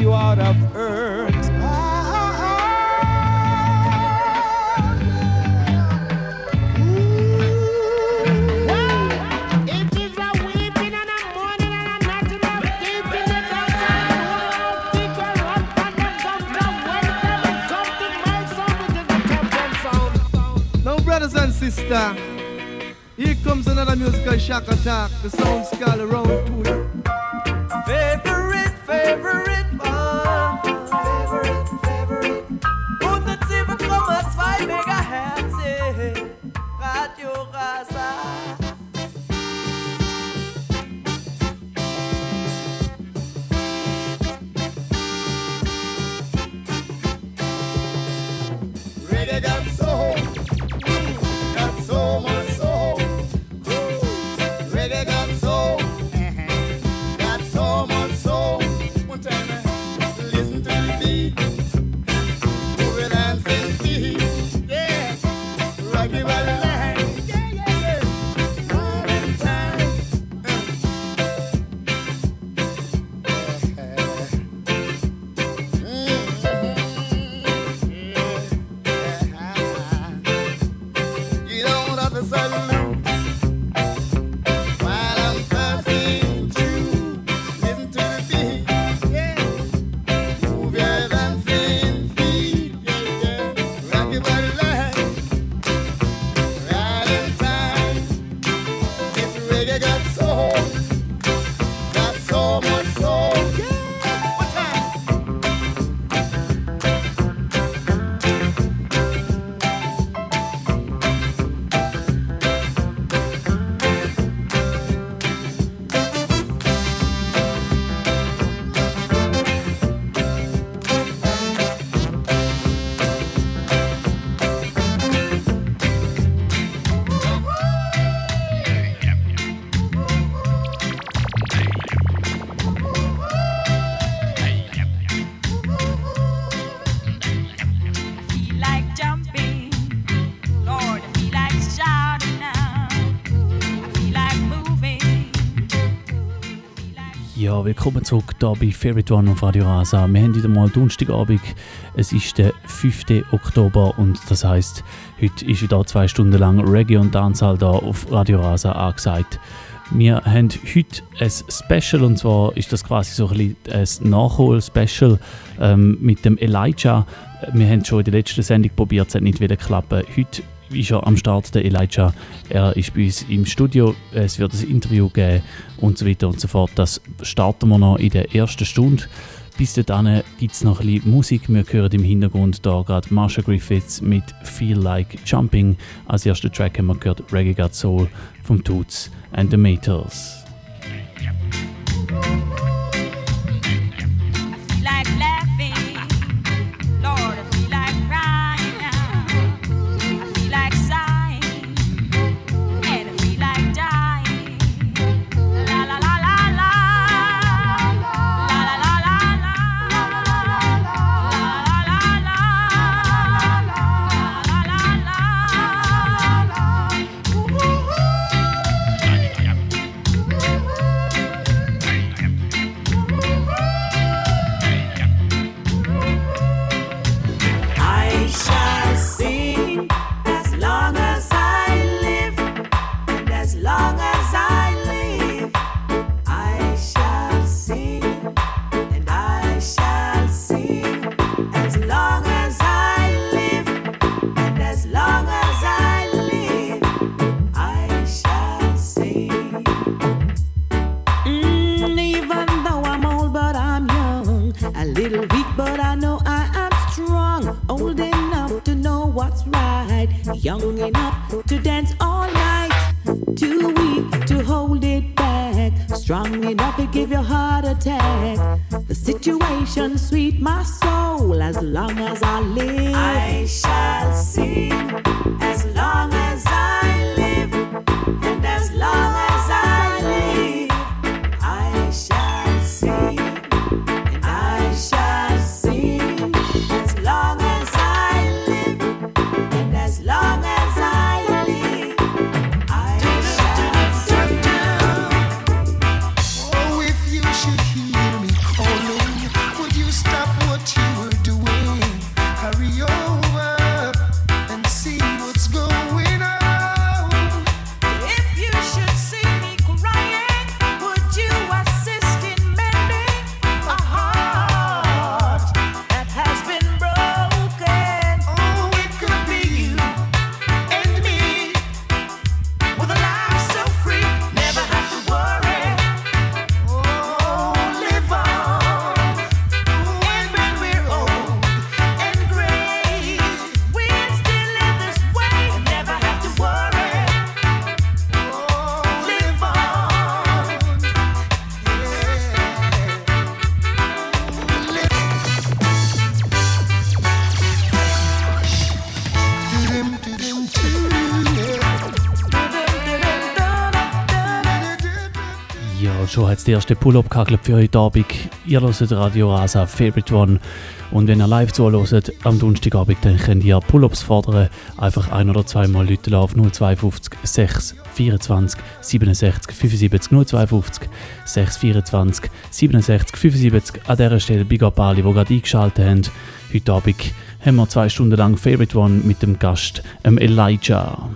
you out of earth. Brothers and sisters, here comes another musical shock attack. The sound scale around two. Favorite, favorite, Ja, willkommen zurück hier bei Favorite One auf Radio Rasa. Wir haben wieder mal Donnerstagabend. Es ist der 5. Oktober und das heißt, heute ist wieder zwei Stunden lang Reggae und Dancehall hier auf Radio Rasa angesagt. Wir haben heute ein Special und zwar ist das quasi so ein, ein Nachhol-Special ähm, mit dem Elijah. Wir haben schon in der letzten Sendung probiert, es hat nicht wieder klappen. Heute ist er am Start, der Elijah. Er ist bei uns im Studio. Es wird ein Interview geben und so weiter und so fort. Das starten wir noch in der ersten Stunde. Bis dahin gibt es noch ein bisschen Musik. Wir hören im Hintergrund da gerade Marsha Griffiths mit Feel Like Jumping. Als ersten Track haben wir gehört Reggae Got Soul vom Toots and the Meters. Schon hat es die erste Pull-Up gehackelt für heute Abend. Ihr hört Radio Rasa Favorite One. Und wenn ihr live zuhört am Donnerstagabend, dann könnt ihr Pull-Ups fordern. Einfach ein- oder zweimal Leute auf 052 6 24 67 75 052 6 24 67 75. An dieser Stelle Big Up alle, die gerade eingeschaltet haben. Heute Abend haben wir zwei Stunden lang Favorite One mit dem Gast Elijah.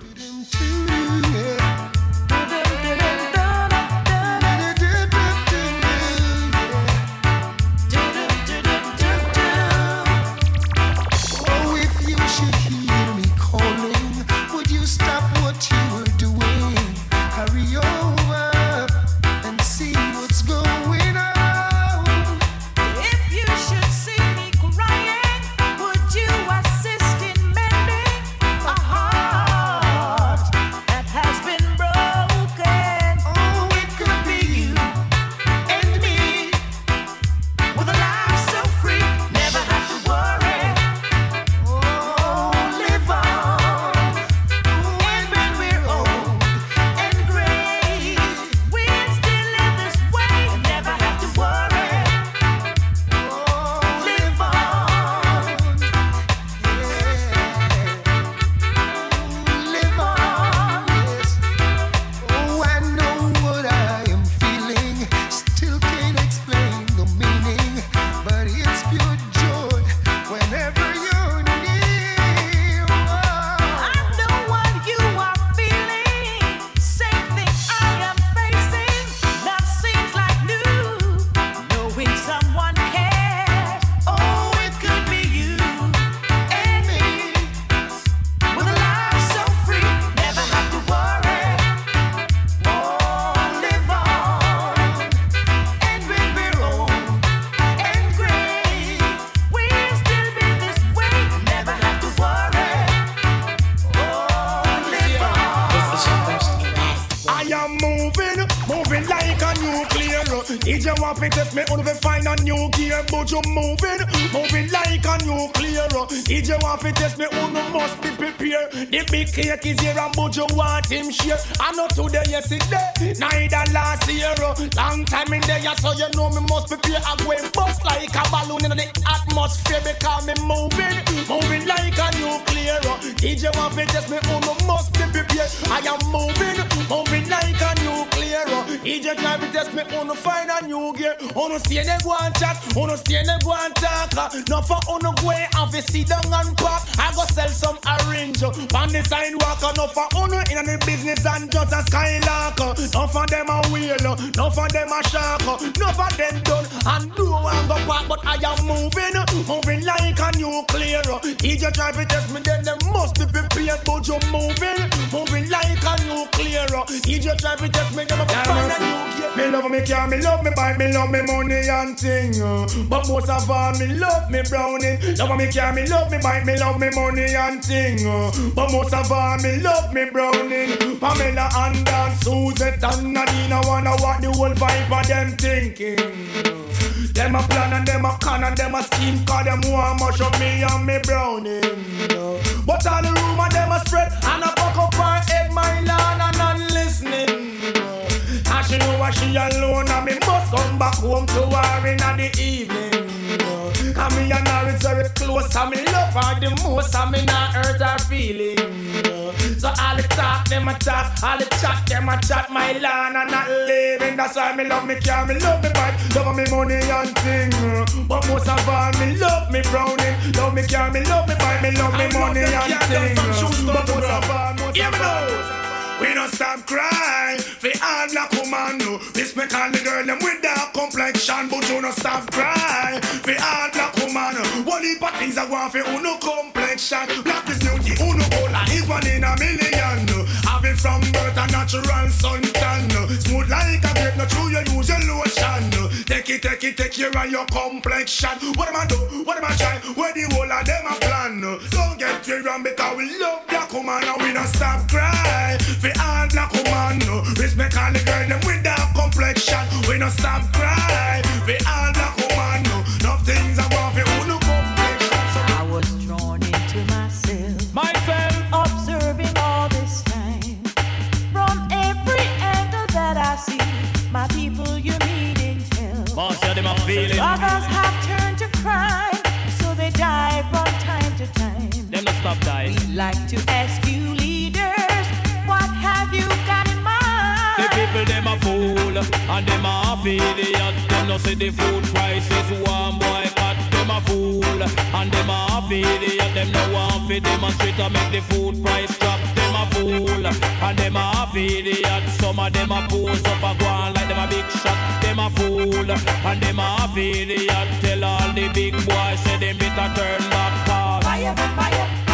Cake is here, and you want him share. I know today, yesterday, neither last year. Long time in there, so you know me must prepare. I go bust like a balloon in the atmosphere because me moving, moving like a nuclear. You want to test me, only must be prepared. I am moving, moving like a nuclear. You try to test me, only find a new gear. Only stay there go and chat, only stay there go and talk. No for only go and fi sit down and pop. I go sell some orange on the sidewalk. Uh, no for only in the business and just a skylark. Uh, no for them a wheel, uh, no for them a shark. No for them done and do and go back. But I am moving, moving like a nuclear. If you try to test me, then they must be prepared. But you're moving, moving like a nuclear. If you try to test me, then I'm a new gear. Me love me car, me love me bike, me love me money and thing. uh. But most of all, me love me browning. Love me car, me love me bike, me love me money and thing. uh. But most of all, me love me browning. Pamela and Dan, Suzette and Nadine, I wanna what the whole vibe of them thinking. Them a plan and them a con and them a scheme Cause them want mush up me and me browning But all the rumor them a spread And a fuck up her head my land and And she know what she alone and me must come back home to her in the evening. And me and her is very close and me love her the most And me not hurt her feelings So all the talk them a talk All the chat them a chat My land and not living. That's why me love me car, me love me bike Love me money and thing. But most of all me love me browning Love me car, me love me bike Me love me money and thing. But most of all, most of all we don't stop crying. For all black woman no Respect all the girl them with dark complexion But you don't stop crying. For all black woman One heap of things I want for uno complexion. Black is beauty, uno gola is one in a million Having a natural suntan. Smooth like a grape, no true you use your lotion. Take it, take it, take care of your complexion What am I do, what am I try, where the whole of them a plan. Don't get me wrong because we love black woman And we don't stop crying for all black woman. Respect all the girl them with that complexion We don't stop crying for all and them a half idiot. Them no see the food prices one boycott. Them a fool and them a half idiot. Them no want fi demonstrate to make the food price drop. Them a fool and them a half idiot. Some of them a pose up a go on like them a big shot. Them a fool and them a half idiot. Tell all the big boys say them better turn back. cause Fire, fire, fire,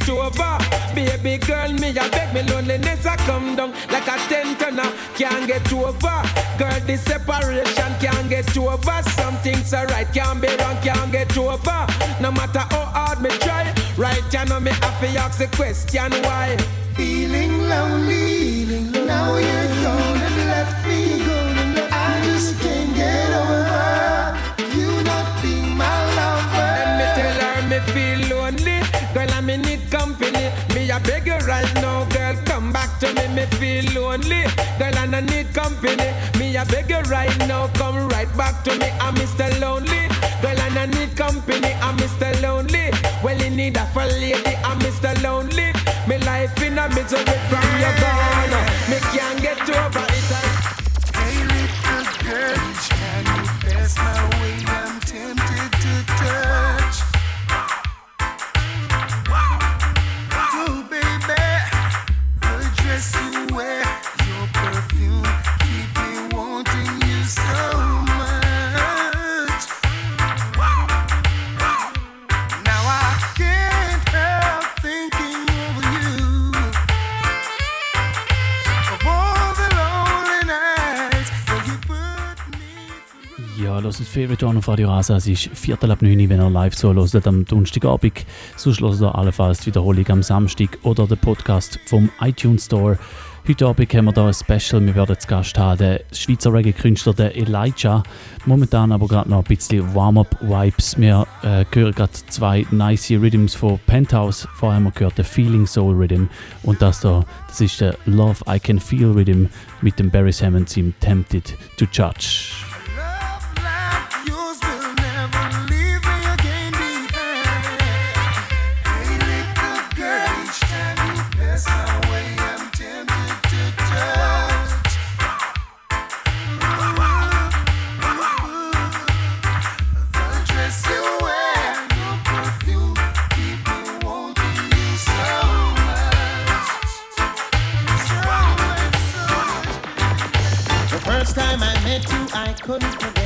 it over. Baby girl, me I beg me loneliness I come down like a tent and I can't get over. Girl, this separation can't get over. Some things are right, can't be wrong, can't get over. No matter how hard me try, right you know me have to ask the question why. Feeling lonely, now you're gone and left me. I just can't get over you not being my lover. Let me tell her me feel right now, girl, come back to me. Me feel lonely. Girl, and I need company. Me a beg you right now, come right back to me. I'm Mr. Lonely. Girl, and I need company. I'm Mr. Lonely. Well, in need of a lady. I'm Mr. Lonely. Me life in a misery from your gone. Hört One auf Radio Rasa. Es ist Viertel ab 9 Uhr, wenn ihr live zuhört am Donnerstagabend. Sonst hört ihr allenfalls die Wiederholung am Samstag oder den Podcast vom iTunes Store. Heute Abend haben wir hier ein Special. Wir werden zu Gast haben den Schweizer Reggae-Künstler Elijah. Momentan aber gerade noch ein bisschen Warm-Up-Vibes. Wir äh, hören gerade zwei nice Rhythms von Penthouse. Vorher haben wir gehört den Feeling Soul Rhythm. Und das da, das ist der Love I Can Feel Rhythm mit dem Barry Hammond im Tempted to Judge. I couldn't forget.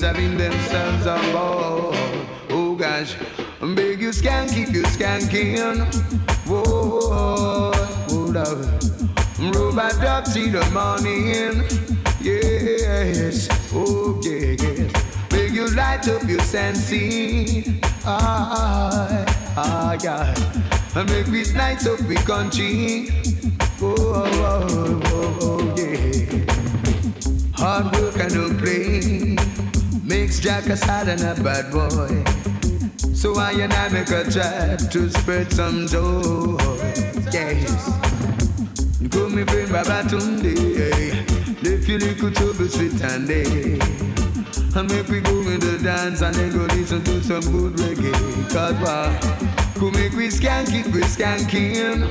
queens having themselves a ball. Oh gosh, beg you skanky, you skanking. Whoa, hold up. Robot drop see the morning. Yes, oh yeah, yeah. Big you light up your sensing. Ah, ah, God. And make this night so the country. Oh, oh, oh, oh, oh yeah. Hard work. Jack a sad and a bad boy. So I and I make a try to spread some joy. Yes. Come me bring Baba Tunde. If you look at be sweet and day. and make we go in the dance and then go listen to some good reggae. Cause why? Come make we skank it, we skanking.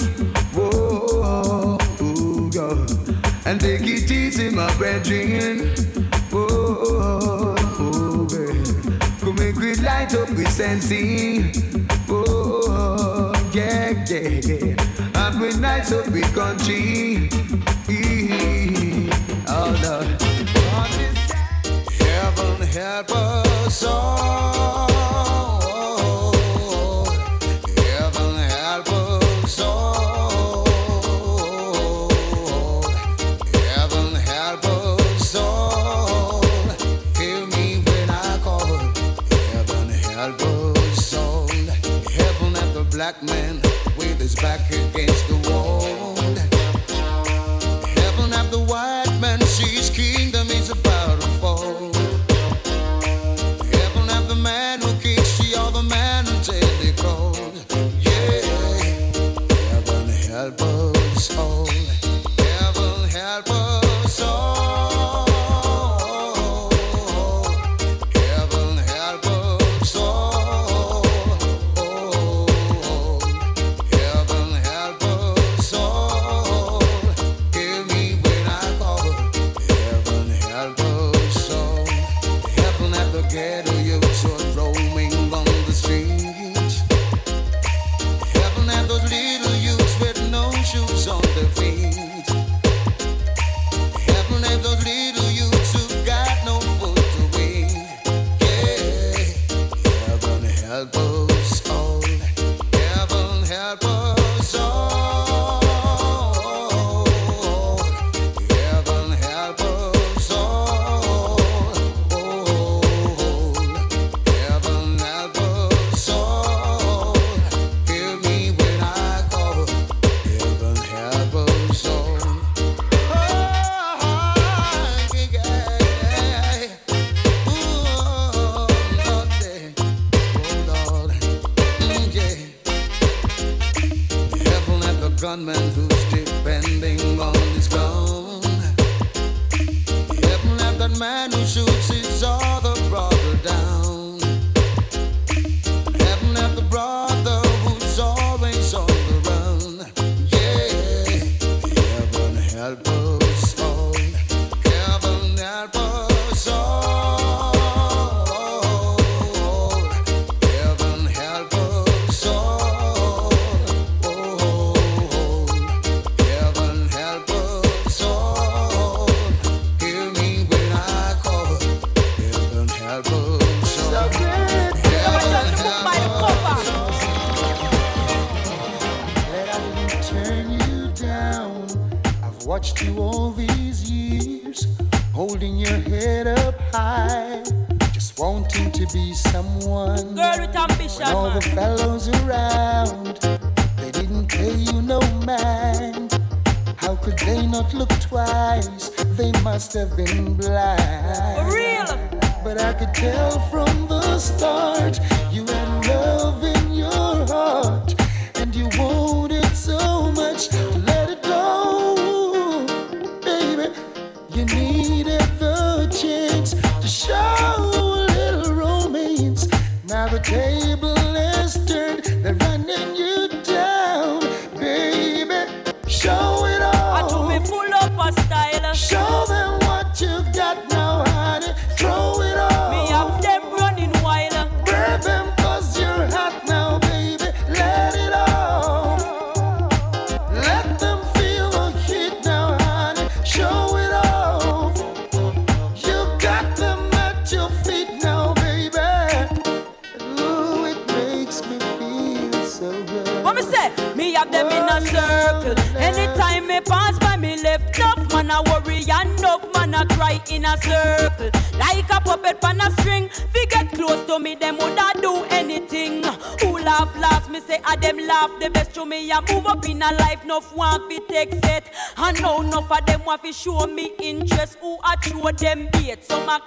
Whoa, oh, God. And take it easy, my brethren. Whoa light up recency. Oh, yeah, yeah. And we light up the country. Oh, Lord. Heaven help us all. Quiero yo solo.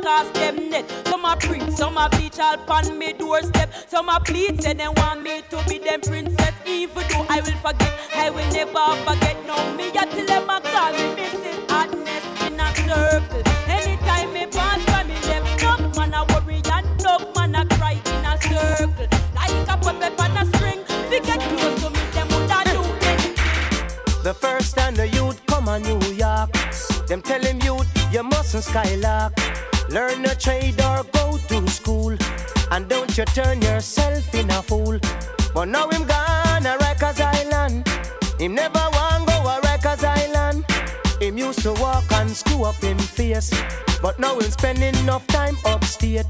cast them net. Some a preach, some a teach all pan me doorstep. Some a plead, say they want me to be them princess. Even though I will forget, I will never forget. No me a tell them a call me Mrs. Hotness in a circle. Anytime me pass by me them no man a worry and no man a cry in a circle. Like a puppet on a string, they get close to me, them would a do anything. The first time the youth come a New York, them tell him youth, you mustn't skylock. Learn a trade or go to school. And don't you turn yourself in a fool. But now him gone a Rikers Island. Him never want go a Rikers Island. Him used to walk and screw up him face. But now him spending enough time upstate.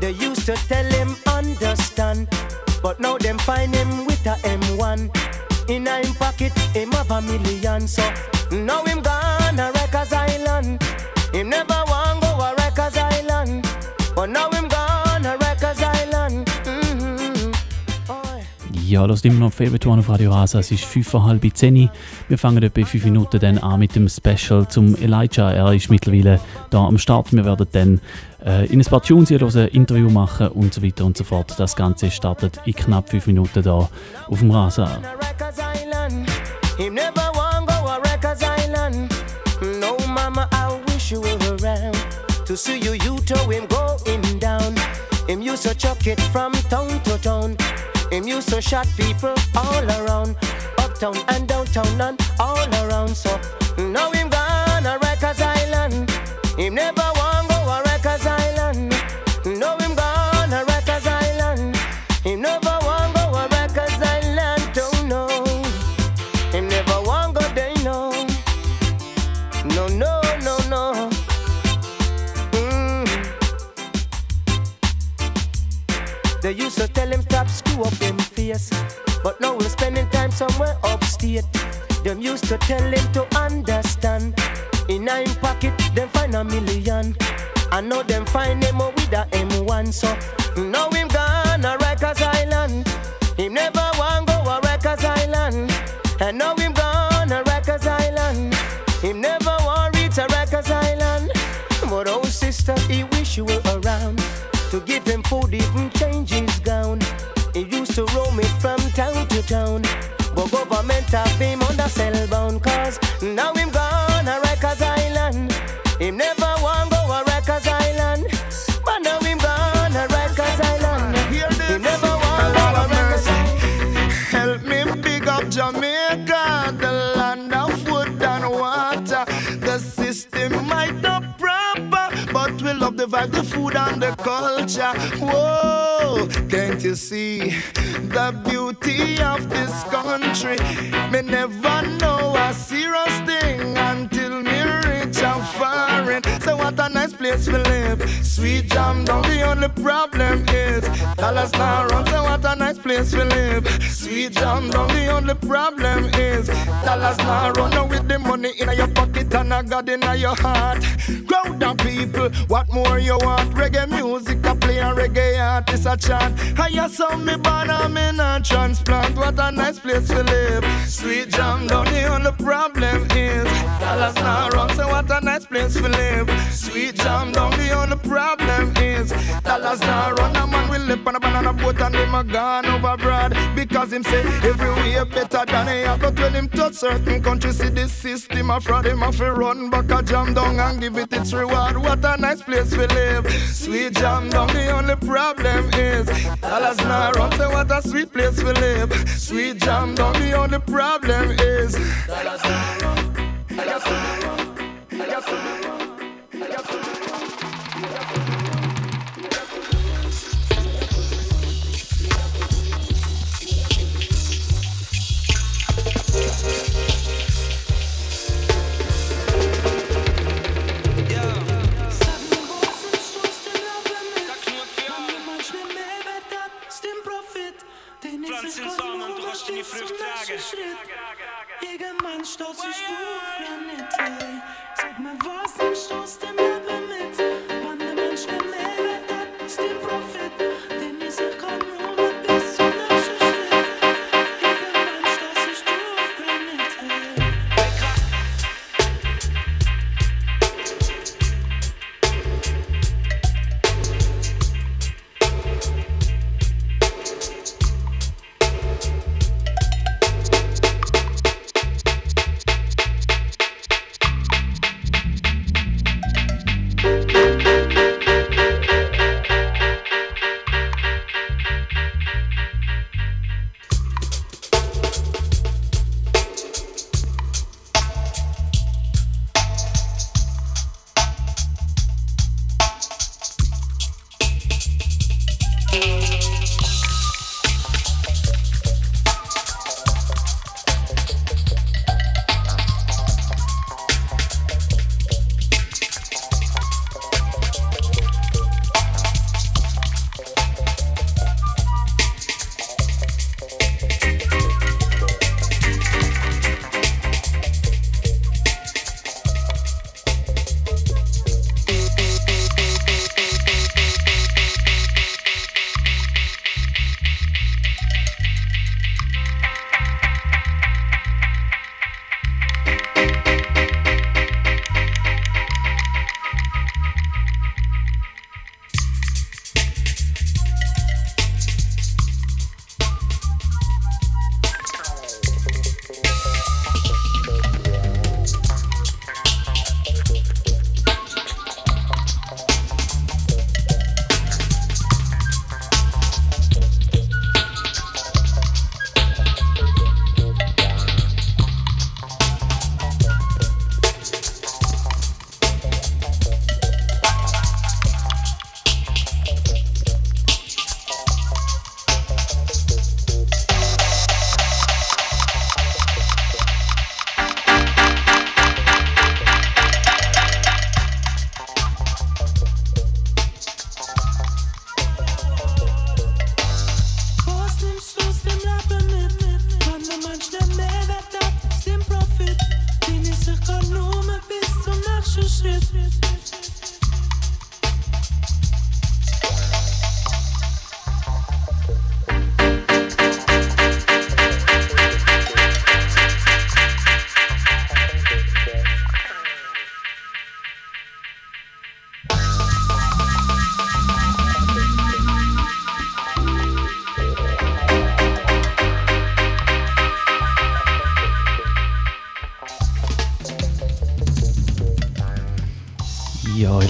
They used to tell him understand. But now them find him with a M1. In a him pocket, him have a million. So now him gone a Rikers Island. Him never want Rikers Island. But now him gone Rikers Island. Mhm. Ja, das immer noch Favorite One auf Radio Rasa. Es ist 5.30 10 Wir fangen etwa in 5 Minuten dann an mit dem Special zum Elijah. Er ist mittlerweile da am Start. Wir werden dann äh, in ein paar Tunes hier hören, ein Interview machen und so weiter und so fort. Das Ganze startet in knapp 5 Minuten da auf dem Rasa. Him never want go a Island. No, mama, I wish you were to see you. You to him going down. Him used to chuck it from town to town. Him used to shot people all around, uptown and downtown and all around. So now him gone a Rikers Island. Him never screw up him face, but now we're spending time somewhere upstate. Them used to tell him to understand. In a pocket, them find a million. I know them find him with a M1, so town. But government have been undersell the the food and the culture. Whoa, can't you see the beauty of this country? Me never know a serious thing until me foreign. So what a nice place we live. Sweet jam down, the only problem is dollars now run. So what a nice place we live. Sweet jam down, the only problem is dollars now run. Now with the money in your pocket and a God in your heart. Crowd of people, what more you want? Reggae music, I play and reggae artists a chant. Hear some me born and me not transplant. What a nice place to live. Sweet jam down, the only problem is dollars now run. So what a nice place to live. Sweet jam down, the only problem is dollars now run. A man will live on a banana boat and him a gone over abroad because him say everywhere better than he have. But when him touch certain countries, see the system a fraud. Him have to run back a jam down and give it its reward. What a nice place we live. Sweet jam down, the only problem is dollars now run. So what a sweet place we live. Sweet jam down, the only problem is dollars now run.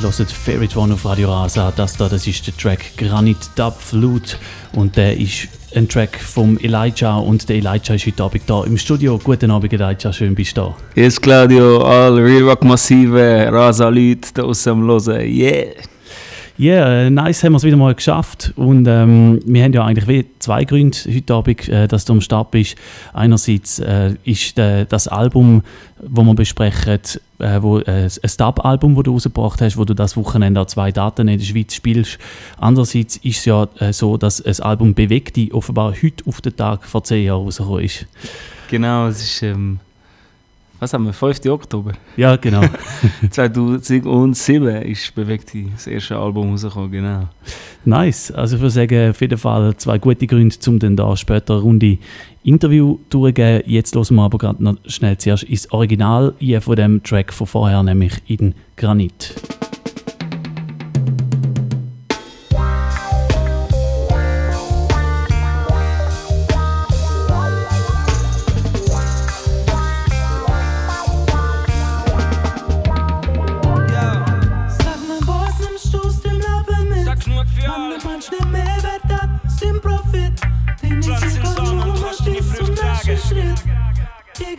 Hört Favorite One auf Radio Rasa. Das da, das ist der Track Granite Dub Flute und der ist ein Track vom Elijah und der Elijah ist heute Abend da im Studio. Guten Abend Elijah, schön bist du da. Yes, Claudio, all Real Rock Massive, Rasa-Leute da aus dem Hören, yeah! Ja, yeah, nice haben wir es wieder mal geschafft. Und ähm, wir haben ja eigentlich zwei Gründe heute Abend, äh, dass du am Start bist. Einerseits äh, ist der, das Album, wo wir besprechen, äh, wo, äh, ein Dub-Album, das du rausgebracht hast, wo du das Wochenende an zwei Daten in der Schweiz spielst. Andererseits ist es ja äh, so, dass ein Album «Bewegt dich» offenbar heute auf den Tag vor zehn Jahren rausgekommen ist. Genau, es ist, ähm, was haben wir, 5. Oktober? Ja, genau. 2007 ist «Bewegt dich» das erste Album rausgekommen, genau. Nice. Also ich würde sagen, auf jeden Fall zwei gute Gründe, um dann da später eine Runde Interview durchzugeben. Jetzt hören wir aber gerade noch schnell zuerst ins Original hier von dem Track von vorher, nämlich in Granit.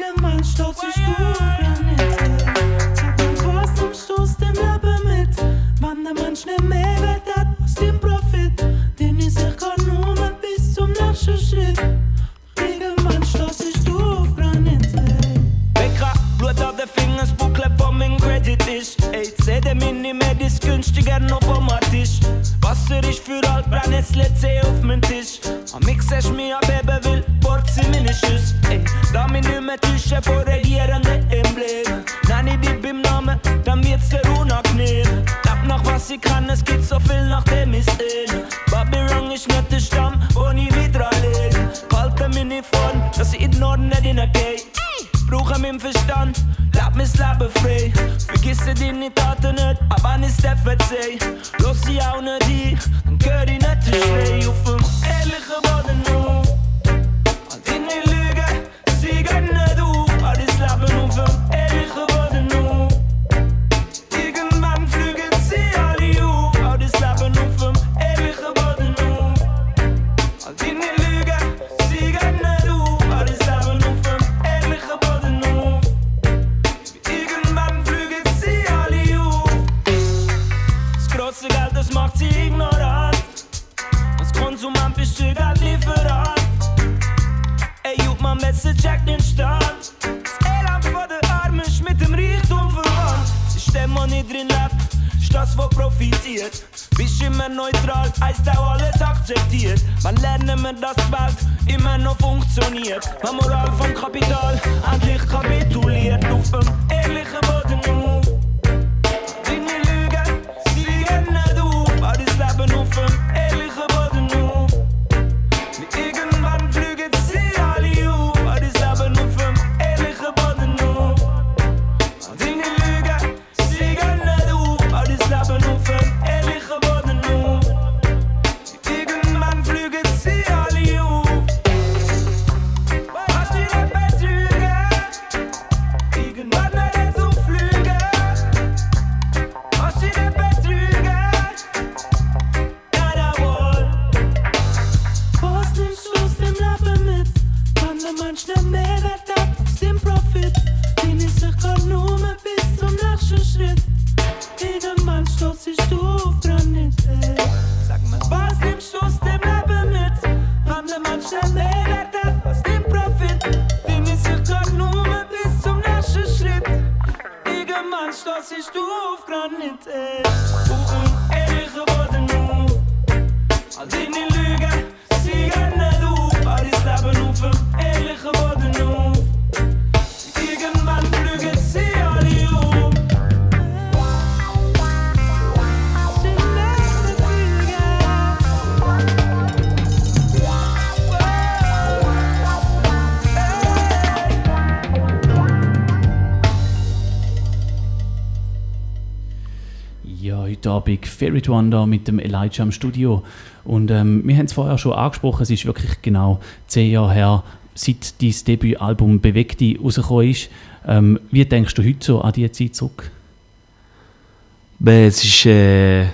Sich du auf Granit. Sag was nimmst du aus dem Leben mit? Wann der Mensch der Mehrwert hat aus dem Profit. Den ich sich Konsum bis zum nächsten Schritt. Sich du auf Granit. Bäcker, Blut auf den Fingern, das Buckle von meinem Credit ist. Ey, CD Mini Med ist günstiger noch vom Tisch. Wasser ist für alt, brenn jetzt auf meinen Tisch. Am Mix hast mir a Baby will, Porzi meine Schüss. Ey, da mich nicht mehr täuschen vor regierenden Emblem. Nenn ich dich beim Namen, dann wird's dir unangenehm. Lab nach was ich kann, es gibt so viel nach dem ich sehn. Babylon ist nicht der Stamm, wo ich wieder lebe. Mich nicht von, dass ich in den Norden nicht hingehe. Brauche meinen Verstand, me slappe frei. Vergiss het in die taten net, aber nicht step Verzeih. Los, sie auch nicht die, I'm die nicht to schwer. Wo profitiert. Bist immer neutral, heißt auch alles akzeptiert. Man lernen wir, dass die Welt immer noch funktioniert. Wenn Moral vom Kapital endlich kapituliert auf dem Der Mehrwert dem Profit, den ich sich kann nur bis zum nächsten Schritt. Irgendwann stolz sich du auf Granit. Sag mal, was du aus dem Leben mit? Wann der Mensch der Mehrwert hat aus dem Profit, den sich kann nur bis zum nächsten Schritt. Irgendwann stolz sich du auf Granit. ey. Auf dem ehrlichen Boden nur. Heute Abend Favorite One da mit dem Elijah im Studio. Und ähm, wir haben es vorher schon angesprochen, es ist wirklich genau zehn Jahre her, seit dein Debütalbum «Beweg dich» rausgekommen ist. Ähm, wie denkst du heute so an diese Zeit zurück? Es ist, äh, ich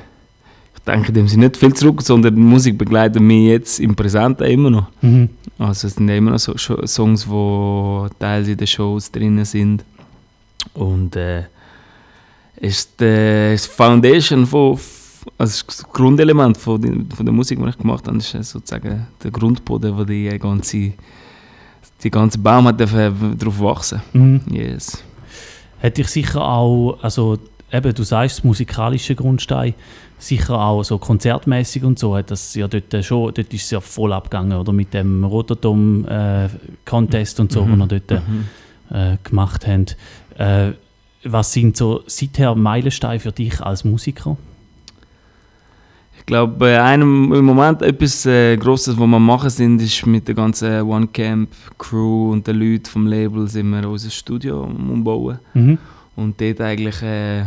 denke dem Sinne nicht viel zurück, sondern die Musik begleitet mich jetzt im Präsenten immer noch. Mhm. Also es sind immer noch so, Songs, die teils in den Shows drin sind. Und äh, es ist äh, das Foundation von, also das Grundelement von, die, von der Musik, die ich gemacht habe, ist äh, sozusagen der Grundboden, wo die ganze, die ganze Baum hat dürfen drauf wachsen. Mhm. Yes. Hat dich sicher auch, also eben, du sagst, musikalische Grundstein, sicher auch so konzertmäßig und so, hat das ja dort schon, dort ist es ja voll abgegangen, oder mit dem Rototom äh, Contest und so, Mhm. den wir dort äh, gemacht haben. Äh, was sind so seither Meilensteine für dich als Musiker? Ich glaube, bei einem im Moment etwas äh, Grosses, was wir machen sind, ist mit der ganzen One Camp Crew und den Leuten vom Label sind wir unser Studio umbauen. Mhm. Und dort eigentlich äh,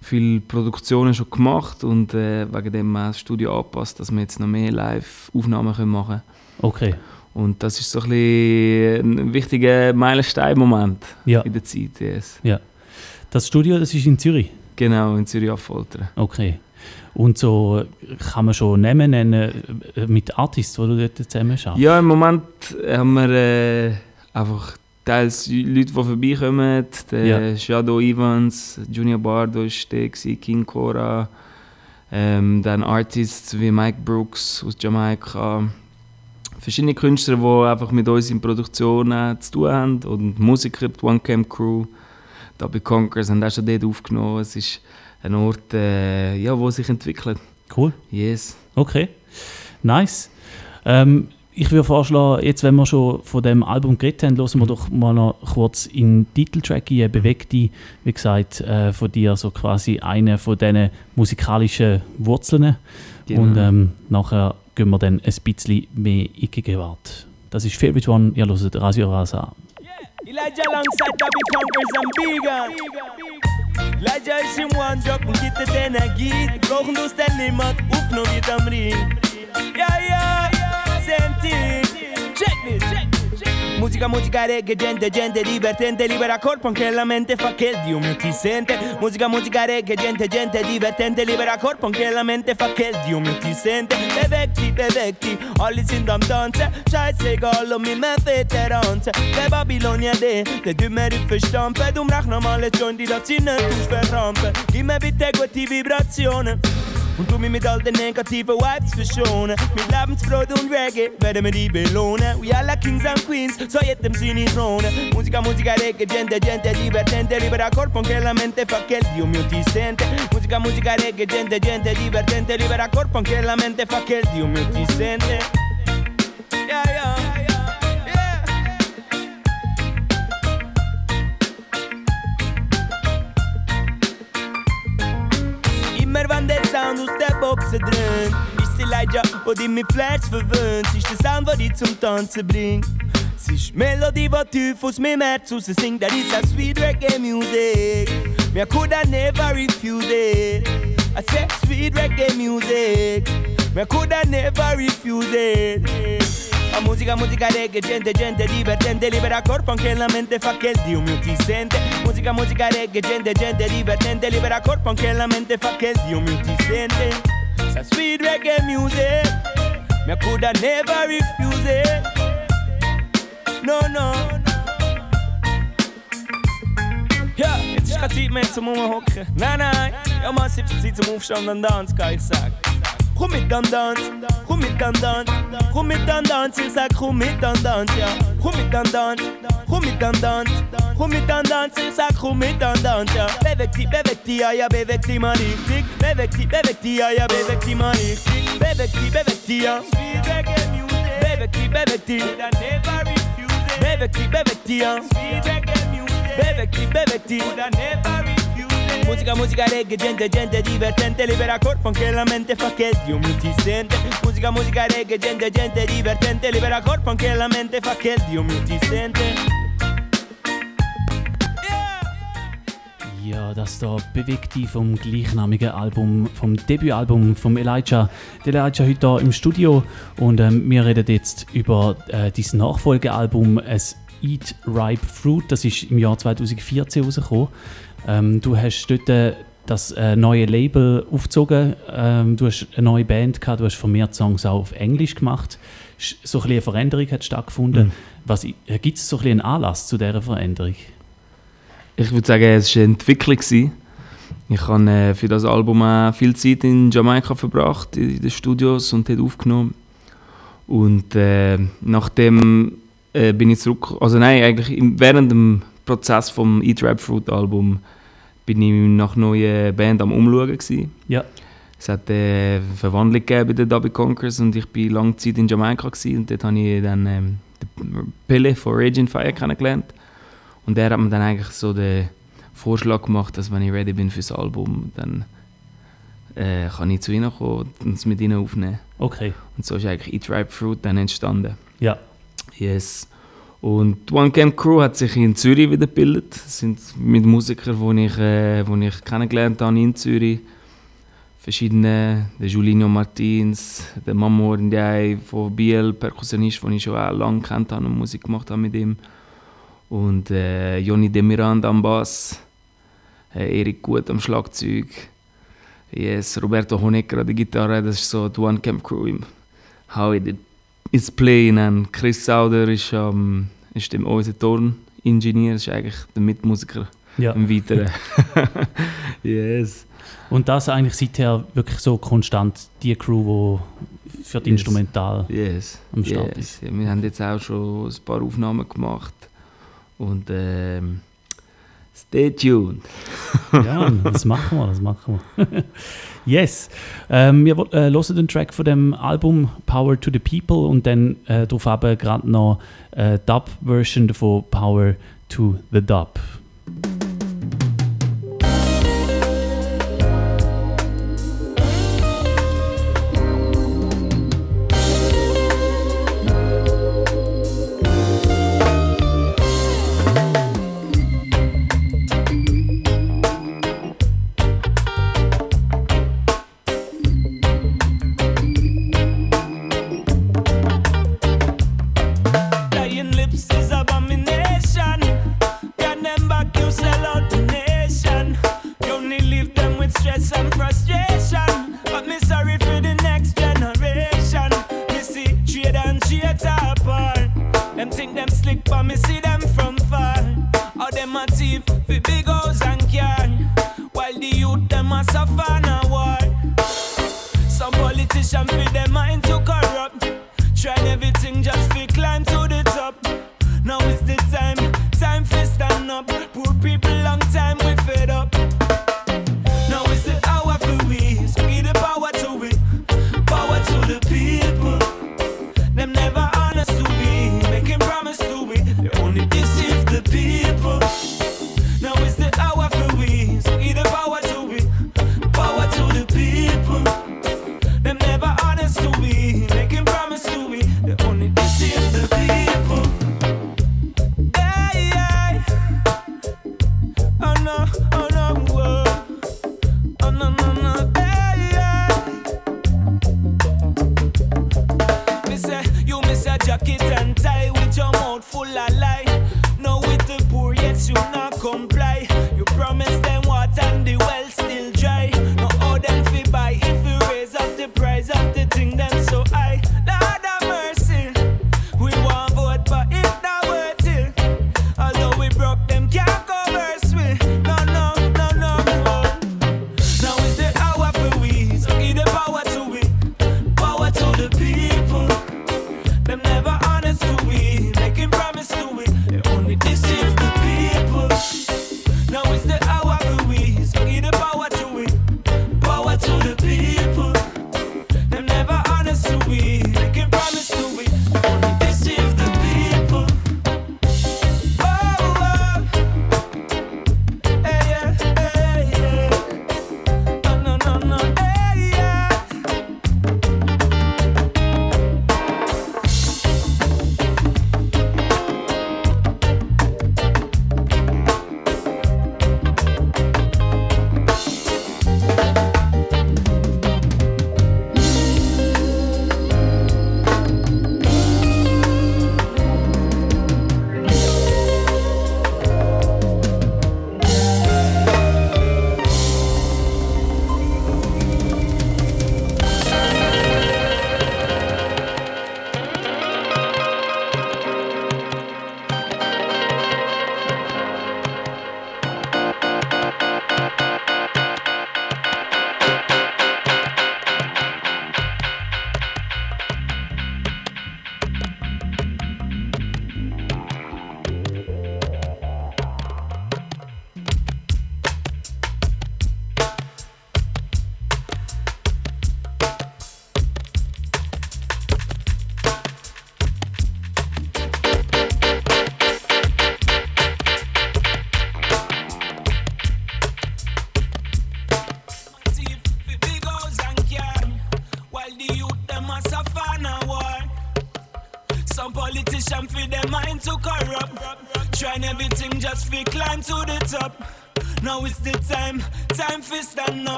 viele Produktionen schon gemacht und äh, wegen dem auch das Studio angepasst, dass wir jetzt noch mehr Live-Aufnahmen können machen können. Okay. Und das ist so ein, ein wichtiger Meilenstein-Moment Ja. in der Zeit. Yes. Ja. Das Studio, das ist in Zürich? Genau, in Zürich Affoltern. Okay. Und so kann man schon Namen nennen äh, mit Artists, die du dort zusammen schaffst? Ja, im Moment haben wir äh, einfach teils Leute, die vorbeikommen. Der Ja. Shadow Evans, Junior Bardo ist der, gewesen, King Cora. Ähm, dann Artists wie Mike Brooks aus Jamaika. Verschiedene Künstler, die einfach mit uns in Produktion äh, zu tun haben. Und Musiker, die One Camp Crew. Dabei Conkers haben auch schon dort aufgenommen. Es ist ein Ort, äh, ja, wo sich entwickelt. Cool. Yes. Okay, nice. Ähm, ich würde vorschlagen, jetzt, wenn wir schon von dem Album geredet haben, hören wir doch mal noch kurz in den Titeltrack ein, «Beweg dich», wie gesagt, äh, von dir so quasi eine von diesen musikalischen Wurzeln. Genau. Und ähm, nachher gehen wir dann ein bisschen mehr in die Gegenwart. Das ist «Favorite One», ihr hört Radio Rasa. Elijah alongside Bobby Conquers and Bigger. Elijah is in one drop get the ten a git. Broken to stand him up, oop no get am ring. Yeah, yeah, same thing. Check this, check this. Musica, musica, reggae, gente, gente divertente Libera corpo anche la mente fa che Dio mio ti sente. Musica, musica, reggae, gente, gente divertente Libera corpo anche la mente fa che Dio mio ti sente. Bevecti, bevecti, alle sind am Tanzen Scheißegal, um mich mehr Veterans Der Babylonia, der, der du mir verstampen Du brauchst normale Joint, die das sie nicht tust verrampen Gib mir bitte gute Vibrationen und du mich mit all den negativen Vibes verschonen. Mit Lebensfreude und Reggae werden wir die belohnen. We alle Kings and Queens, so jedem seine Throne. Musica, musica, reggae, gente, gente divertente. Libera corpo anche la mente fa che il Dio mio ti sente. Musica, musica, reggae, gente, gente divertente. Libera corpo anche la mente fa che il Dio mio ti sente. Boxen dröhnt, ist die Elijah, wo die mit Flash verwöhnt. Ist der Sound, der dich zum Tanzen bringt. Es ist die Melodie, die tief aus meinem Herz raus singt. Das ist a sweet reggae music. Me could I never refuse it. I said sweet reggae music. Me could I never refuse it. La musica, musica reggae, gente, gente divertente Libera corpo anche la mente fa che il Dio mio ti sente Musica, musica reggae, gente, gente divertente Libera corpo anche la mente fa che il Dio mio ti sente Sa sweet reggae music. Me coulda never refuse it. No, no Ja, jetzt ist keine Zeit mehr zum Umhocken Nein, nein, ja man, es ist Zeit zum Aufstehen und Tanzen, kann ich sagen Come it and dance, come it and dance, come it and dance, it's like come it and dance, yeah. Come it and dance, come it and dance, come it and dance, it's like come it and dance, yeah. Bevekti, bevekti, aya bevekti maniftik, bevekti, bevekti, aya bevekti maniftik, bevekti, bevekti, ya. Sweet reggae music, bevekti, bevekti, that never refuse it. Bevekti, bevekti, ya. Sweet reggae music, bevekti, bevekti, that never refuse it. Musica, musica, reggae, gente, gente divertente Libera corpo anche la mente fa che Dio mi ti sente Musica, musica, reggae, gente, gente divertente Libera corpo anche la mente fa che Dio mi ti sente Ja, das da bewegt dich vom gleichnamigen Album, vom Debütalbum vom Elijah. Der Elijah heute hier im Studio und ähm, wir reden jetzt über äh, dein Nachfolgealbum, es Eat Ripe Fruit. Das ist im Jahr 2014 rausgekommen. Ähm, du hast dort äh, das äh, neue Label aufgezogen. Ähm, du hast eine neue Band gehabt, du hast vermehrt Songs auch auf Englisch gemacht. So ein bisschen eine Veränderung hat stattgefunden. Mhm. Was äh, Gibt es so ein bisschen einen Anlass zu dieser Veränderung? Ich würde sagen, es war eine Entwicklung. Ich habe äh, für das Album viel Zeit in Jamaika verbracht, in den Studios und dort aufgenommen. Und äh, nachdem äh, bin ich zurück, also nein, eigentlich während dem Prozess vom Eat Rap Fruit Album bin ich nach neuen Band am Umschauen gewesen. Ja. Es hat äh, eine Verwandlung gegeben bei den Dubby Conkers und ich war lange Zeit in Jamaika gewesen, und dort habe ich dann ähm, den Pille von Rage in Fire kennengelernt. Und er hat mir dann eigentlich so den Vorschlag gemacht, dass wenn ich ready bin fürs Album, dann äh, kann ich zu ihnen kommen und es mit ihnen aufnehmen. Okay. Und so ist eigentlich Eat Ripe Fruit dann entstanden. Ja. Yes. Und die One Camp Crew hat sich in Zürich wieder gebildet. Das sind mit Musikern, die ich, äh, die ich kennengelernt habe in Zürich. Verschiedene, der Julinho Martins, der Mamor Ndiaye von Biel, Perkussionist, den ich schon auch lange kennt habe und Musik gemacht habe mit ihm. Und äh, Joni De Miranda am Bass, äh, Erik Gut am Schlagzeug, yes, Roberto Honecker an der Gitarre, das ist so die One Camp Crew. How it is playing und Chris Sauder ist, ähm, ist unser Toningenieur, ist eigentlich der Mitmusiker Ja. im Weiteren. yes. Und das eigentlich seither wirklich so konstant die Crew, die für die Yes. Instrumental yes. am Start yes. ist. Ja, wir haben jetzt auch schon ein paar Aufnahmen gemacht und ähm, stay tuned. Ja, das machen wir, das machen wir. yes. Ähm, wir äh, hören den Track von dem Album Power to the People und dann äh, darauf eben gerade noch äh, Dub-Version von Power to the Dub.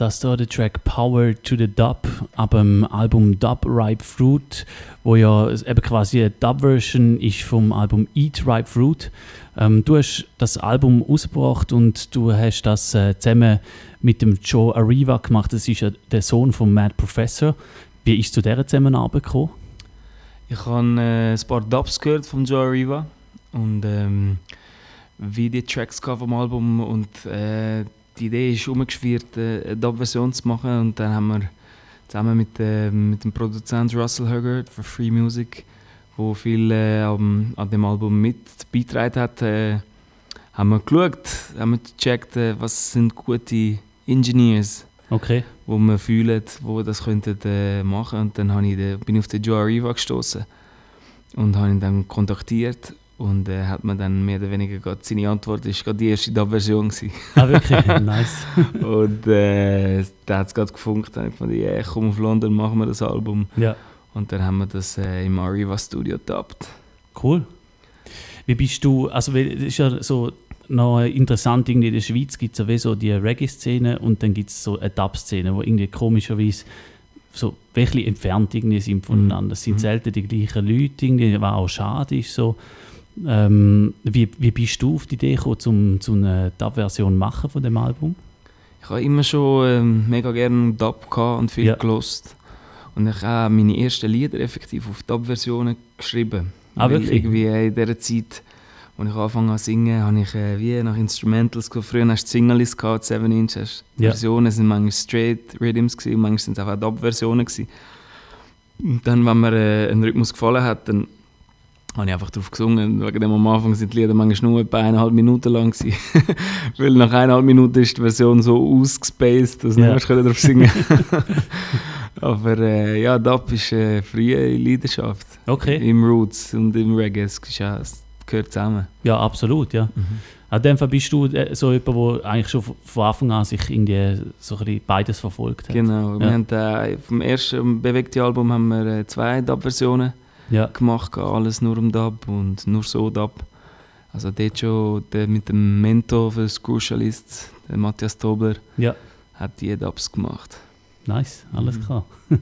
Das da der Track Power to the Dub ab dem Album Dub Ripe Fruit, wo ja eben quasi eine Dub-Version ist vom Album Eat Ripe Fruit. Ähm, du hast das Album rausgebracht und du hast das äh, zusammen mit dem Joe Arriva gemacht. Das ist ja der Sohn von Mad Professor. Wie ist zu dieser Zusammenarbeit gekommen? Ich habe äh, ein paar Dubs gehört von Joe Arriva und ähm, wie die Tracks vom Album und äh, die Idee ist umgeschwirrt, äh, eine Dub-Version zu machen. Und dann haben wir zusammen mit, äh, mit dem Produzent Russell Hugger für Free Music, wo viel äh, an, dem Album mit beigetragen hat, äh, haben wir geschaut, haben wir gecheckt, äh, was sind gute Engineers, Okay. wo wir fühlen, wo das könnten äh, machen. Und dann ich bin ich auf den Joe Arriva gestoßen und habe ihn dann kontaktiert und er hat mir dann mehr oder weniger gerade seine Antwort ist gerade die erste Dub-Version gewesen. Ah, wirklich? Nice. und äh, da hat es gerade gefunkt, dann habe ich yeah, komm auf London, machen wir das Album. Ja. Und dann haben wir das äh, im Arriva Studio gedubbt. Cool. Wie bist du, also es ist ja so noch interessant, irgendwie in der Schweiz gibt es ja so die Reggae-Szene und dann gibt es so eine Dub-Szene, wo irgendwie komischerweise so wirklich entfernt irgendwie sind voneinander. Es sind selten die gleichen Leute, irgendwie, was auch schade ist so. Ähm, wie, wie bist du auf die Idee gekommen, zum, zu einer Dub-Version machen von dem Album? Ich habe immer schon ähm, mega gerne Dub gehabt und viel Ja. gelost. Und ich habe meine ersten Lieder effektiv auf Dub-Versionen geschrieben. Ah, wirklich? Irgendwie in dieser Zeit, als ich angefangen habe zu singen, habe ich äh, wie nach Instrumentals gesucht. Früher hast du Singles gehabt, 7 Inch. Hast die Ja. Versionen sind manchmal straight Rhythms gewesen, und manchmal sind es einfach Dub-Versionen gewesen. Und dann, wenn mir äh, ein Rhythmus gefallen hat, dann habe ich einfach drauf gesungen. Wegen dem am Anfang sind die Lieder manchmal nur etwa eineinhalb Minuten lang gewesen. Weil nach eineinhalb Minuten ist die Version so ausgespaced, dass Ja. nicht mehr drauf singen Aber äh, ja, Dub ist äh, frühe Leidenschaft. Okay. Im Roots und im Reggae, es, gehört zusammen. Ja, absolut, ja. In dem Fall bist du äh, so jemand, der eigentlich schon von Anfang an sich irgendwie so ein beides verfolgt hat. Genau, wir Ja. haben äh, vom ersten bewegte Album haben wir äh, zwei Dub-Versionen Ja. gemacht, alles nur um Dub und nur so Dub. Also dort schon der mit dem Mentor für das Crucialist, der Matthias Tobler, Ja. hat die Dubs gemacht. Nice, alles Mhm. klar.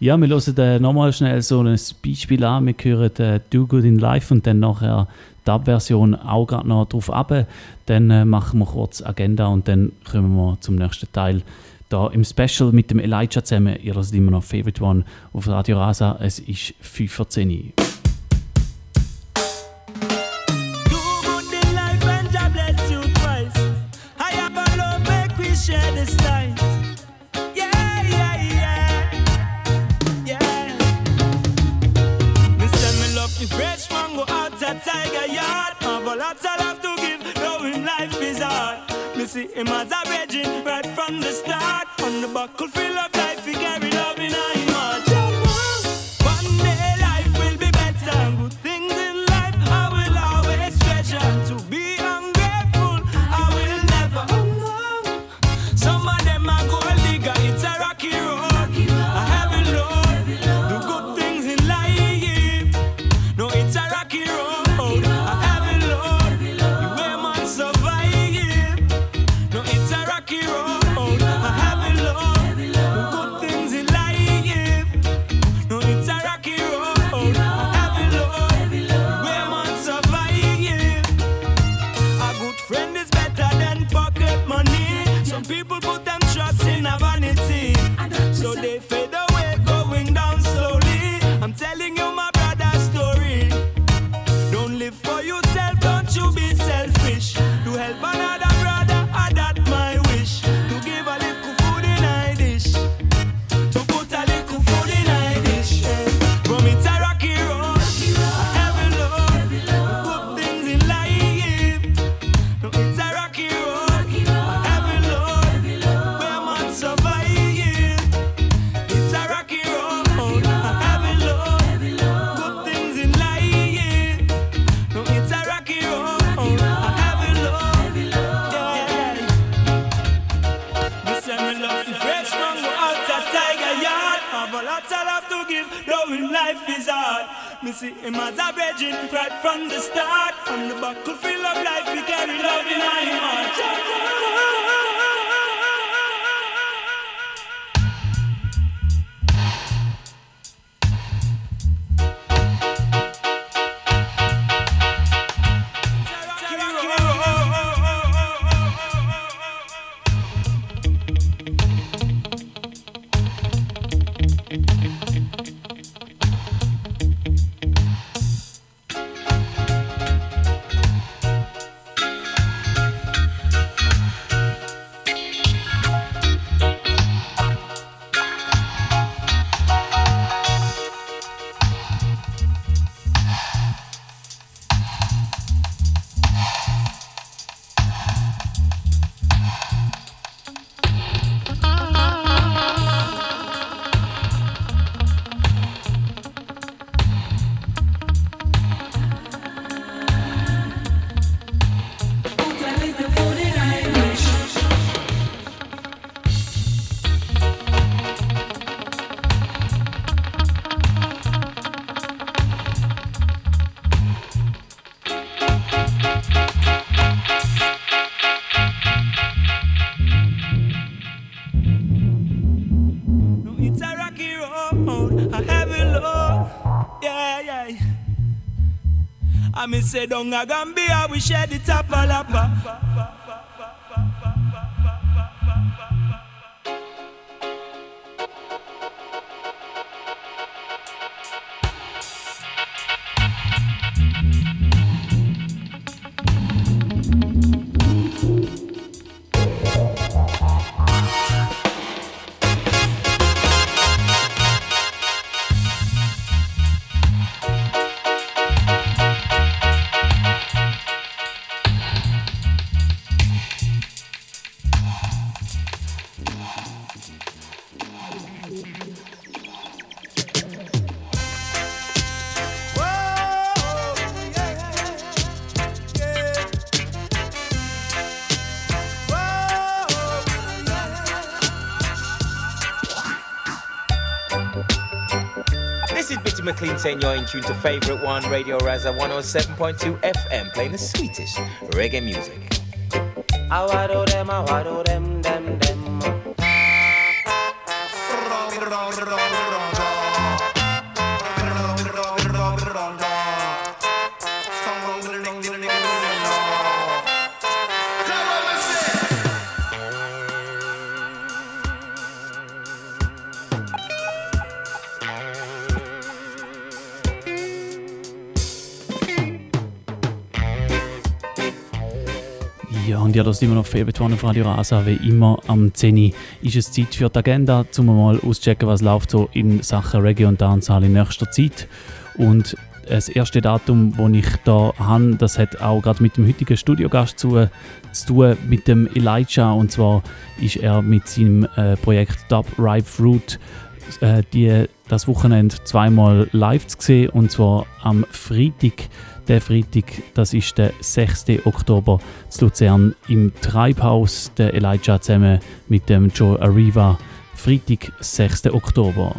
ja, wir hören äh, nochmal schnell so ein Beispiel an. Wir hören äh, Do Good in Life und dann nachher die Dub-Version auch gerade noch drauf ab. Dann äh, machen wir kurz Agenda und dann kommen wir zum nächsten Teil. Da im Special mit dem Elijah zusammen. Ihr hört immer noch Favorite One auf Radio Rasa. Es ist 5 vor 10 Uhr. Have Tiger Yard. Have lot of love to see him as a virgin right from the start. On the buckle full of life, he carry see him as a virgin right from the start. On the battlefield of life, we carry love in our heart. We say, Don't Gambia, we share the top of McLean you're in tune to Favorite One Radio Raza 107.2 FM, playing the sweetest reggae music. I wado them, I them, them. Und ihr hört immer noch Favorite One auf Radio Rasa. Wie immer am 10 Uhr ist es Zeit für die Agenda, um mal auszuchecken, was läuft so in Sachen Reggae und Dancehall in nächster Zeit. Und das erste Datum, das ich da habe, das hat auch gerade mit dem heutigen Studiogast zu, zu tun, mit dem Elijah. Und zwar ist er mit seinem äh, Projekt Dub Ripe Fruit äh, die, das Wochenende zweimal live zu sehen. Und zwar am Freitag. Der Freitag, das ist der 6. Oktober zu Luzern im Treibhaus. Der Elijah zusammen mit dem Joe Arriva. Freitag, 6. Oktober.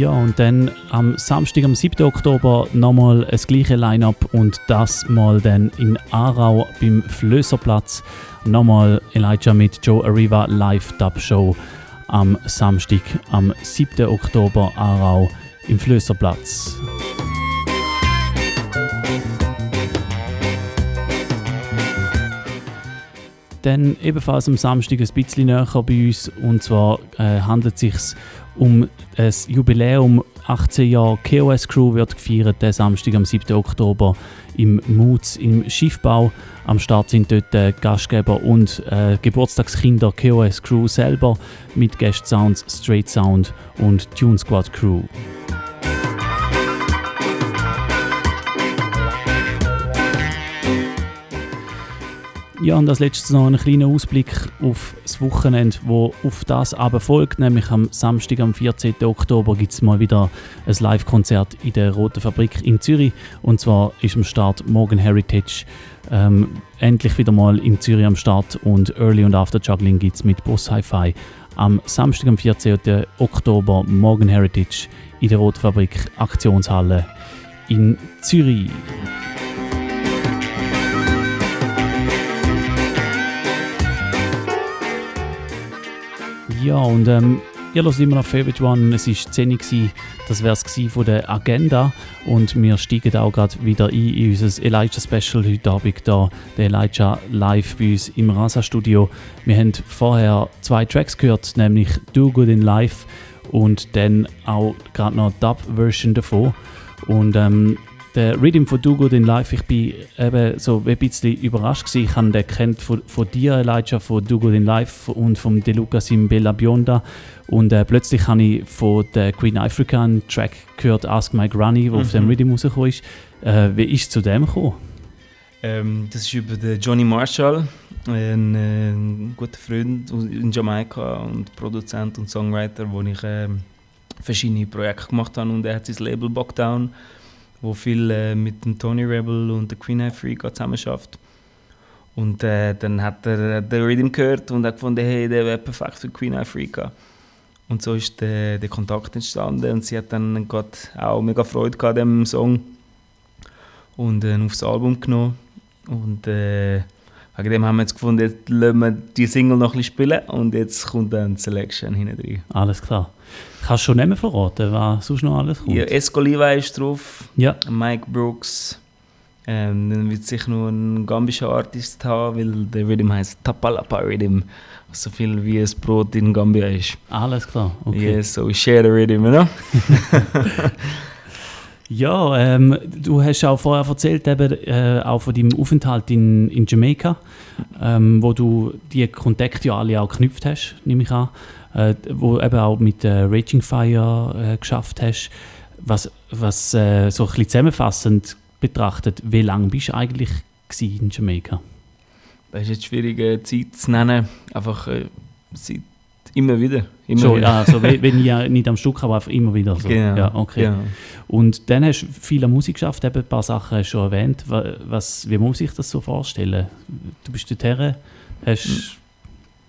Ja, und dann am Samstag, am 7. Oktober, nochmal das gleiche Line-Up und das mal dann in Aarau beim Flößerplatz. Nochmal Elijah mit Joe Arriva Live Dub Show am Samstag, am 7. Oktober, Aarau im Flößerplatz. Dann ebenfalls am Samstag ein bisschen näher bei uns und zwar äh, handelt es sich um ein Jubiläum. 18 Jahre KOS Crew wird gefeiert, der Samstag am 7. Oktober im Moods im Schiffbau. Am Start sind dort äh, Gastgeber und äh, Geburtstagskinder KOS Crew selber mit Guest Sounds, Straight Sound und Tune Squad Crew. Ja, und als letztes noch ein kleiner Ausblick auf das Wochenende, wo auf das aber folgt, nämlich am Samstag, am 14. Oktober, gibt es mal wieder ein Live-Konzert in der Roten Fabrik in Zürich. Und zwar ist am Start Morgan Heritage ähm, endlich wieder mal in Zürich am Start und Early und After Juggling gibt es mit Boss Hi-Fi. Am Samstag, am 14. Oktober, Morgan Heritage in der Roten Fabrik Aktionshalle in Zürich. Ja, und ähm, ihr hört immer noch Favorite One. Es war 10 Uhr, gewesen. das wäre es von der Agenda. Und wir steigen auch gerade wieder ein in unser Elijah Special heute Abend da. Der Elijah live bei uns im Rasa Studio. Wir haben vorher zwei Tracks gehört, nämlich Do Good in Life und dann auch gerade noch Dub-Version davon. Und ähm, der Rhythm von Do Good in Life, ich bin eben so ein bisschen überrascht gewesen. Ich habe den kennt von, von dir, Elijah, von Do Good in Life und von De Lucas in Bella Bionda. Und äh, plötzlich habe ich von der Queen Africa einen Track gehört, Ask My Granny, der auf Mhm. dem Rhythm rausgekommen ist. Äh, wie ist es zu dem gekommen? Ähm, das ist über den Johnny Marshall, ein, äh, ein guter Freund in Jamaika und Produzent und Songwriter, wo ich ähm, verschiedene Projekte gemacht habe und er hat sein Label Buckdown, wo viel äh, mit dem Tony Rebel und der Queen Africa zusammen schafft. Und äh, dann hat er den Rhythm gehört und hat gefunden, hey, der wäre perfekt für Queen Africa. Und so ist der, der Kontakt entstanden und sie hat dann gerade auch mega Freude an diesem Song und äh, aufs Album genommen. Und äh, Wegen dem haben wir jetzt gefunden, jetzt lassen wir die Single noch ein bisschen spielen und jetzt kommt dann Selection hinten rein. Alles klar. Kannst du schon nicht mehr verraten, was sonst noch alles kommt? Ja, Esco Levi ist drauf, Ja. Mike Brooks. Ähm, dann wird es sicher noch einen gambischen Artist haben, weil der Rhythm heißt Tapalapa Rhythm, so viel wie ein Brot in Gambia ist. Alles klar, okay. Yes, so we share the rhythm, you know? Ja, ähm, du hast auch vorher erzählt, eben, äh, auch von deinem Aufenthalt in, in Jamaika, ähm, wo du die Kontakte ja alle auch geknüpft hast, nehme ich an, äh, wo eben auch mit äh, Raging Fire äh, geschafft hast. Was, was äh, so ein bisschen zusammenfassend betrachtet, wie lange bist du eigentlich in Jamaika? Das ist jetzt schwierig, äh, Zeit zu nennen. Einfach äh, seit immer wieder. Immer so, wieder. ja, also wenn, ich nicht am Stück, aber einfach immer wieder so. Genau, Ja, okay. genau. Und dann hast du viel an Musik geschafft, eben ein paar Sachen hast du schon erwähnt. Wa- Was, wie muss man sich das so vorstellen? Du bist dorthin, hast Hm.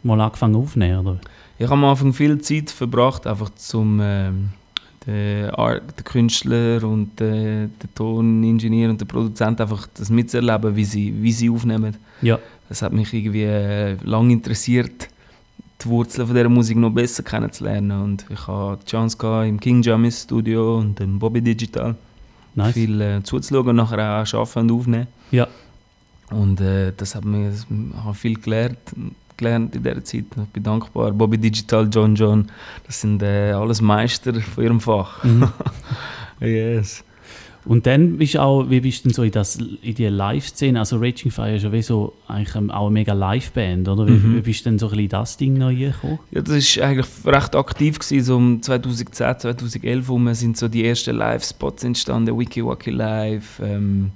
mal angefangen aufzunehmen, oder? Ich habe am Anfang viel Zeit verbracht, einfach zum ähm, den, Art, den Künstler und den, den Toningenieur und den Produzent einfach das mitzuerleben, wie sie, wie sie aufnehmen. Ja. Das hat mich irgendwie äh, lange interessiert, die Wurzeln von dieser Musik noch besser kennenzulernen. Und ich hatte die Chance gehabt, im King Jamis Studio und im Bobby Digital Nice. viel äh, zuzuschauen und nachher auch arbeiten und aufnehmen. Ja. Und äh, das hat mir das, viel gelernt, gelernt in dieser Zeit. Ich bin dankbar. Bobby Digital, John John, das sind äh, alles Meister von ihrem Fach. Mhm. yes. Und dann bist auch, wie bist du denn so in, das, in die Live-Szene? Also Raging Fire ist ja wie so eigentlich ähm, auch eine mega Live-Band, oder? Wie, Mhm. wie bist du denn so ein bisschen in das Ding noch reingekommen? Ja, das war eigentlich recht aktiv. Gewesen. So um 2010, 2011 herum sind so die ersten Live-Spots entstanden. Wiki Waki Live. Ähm,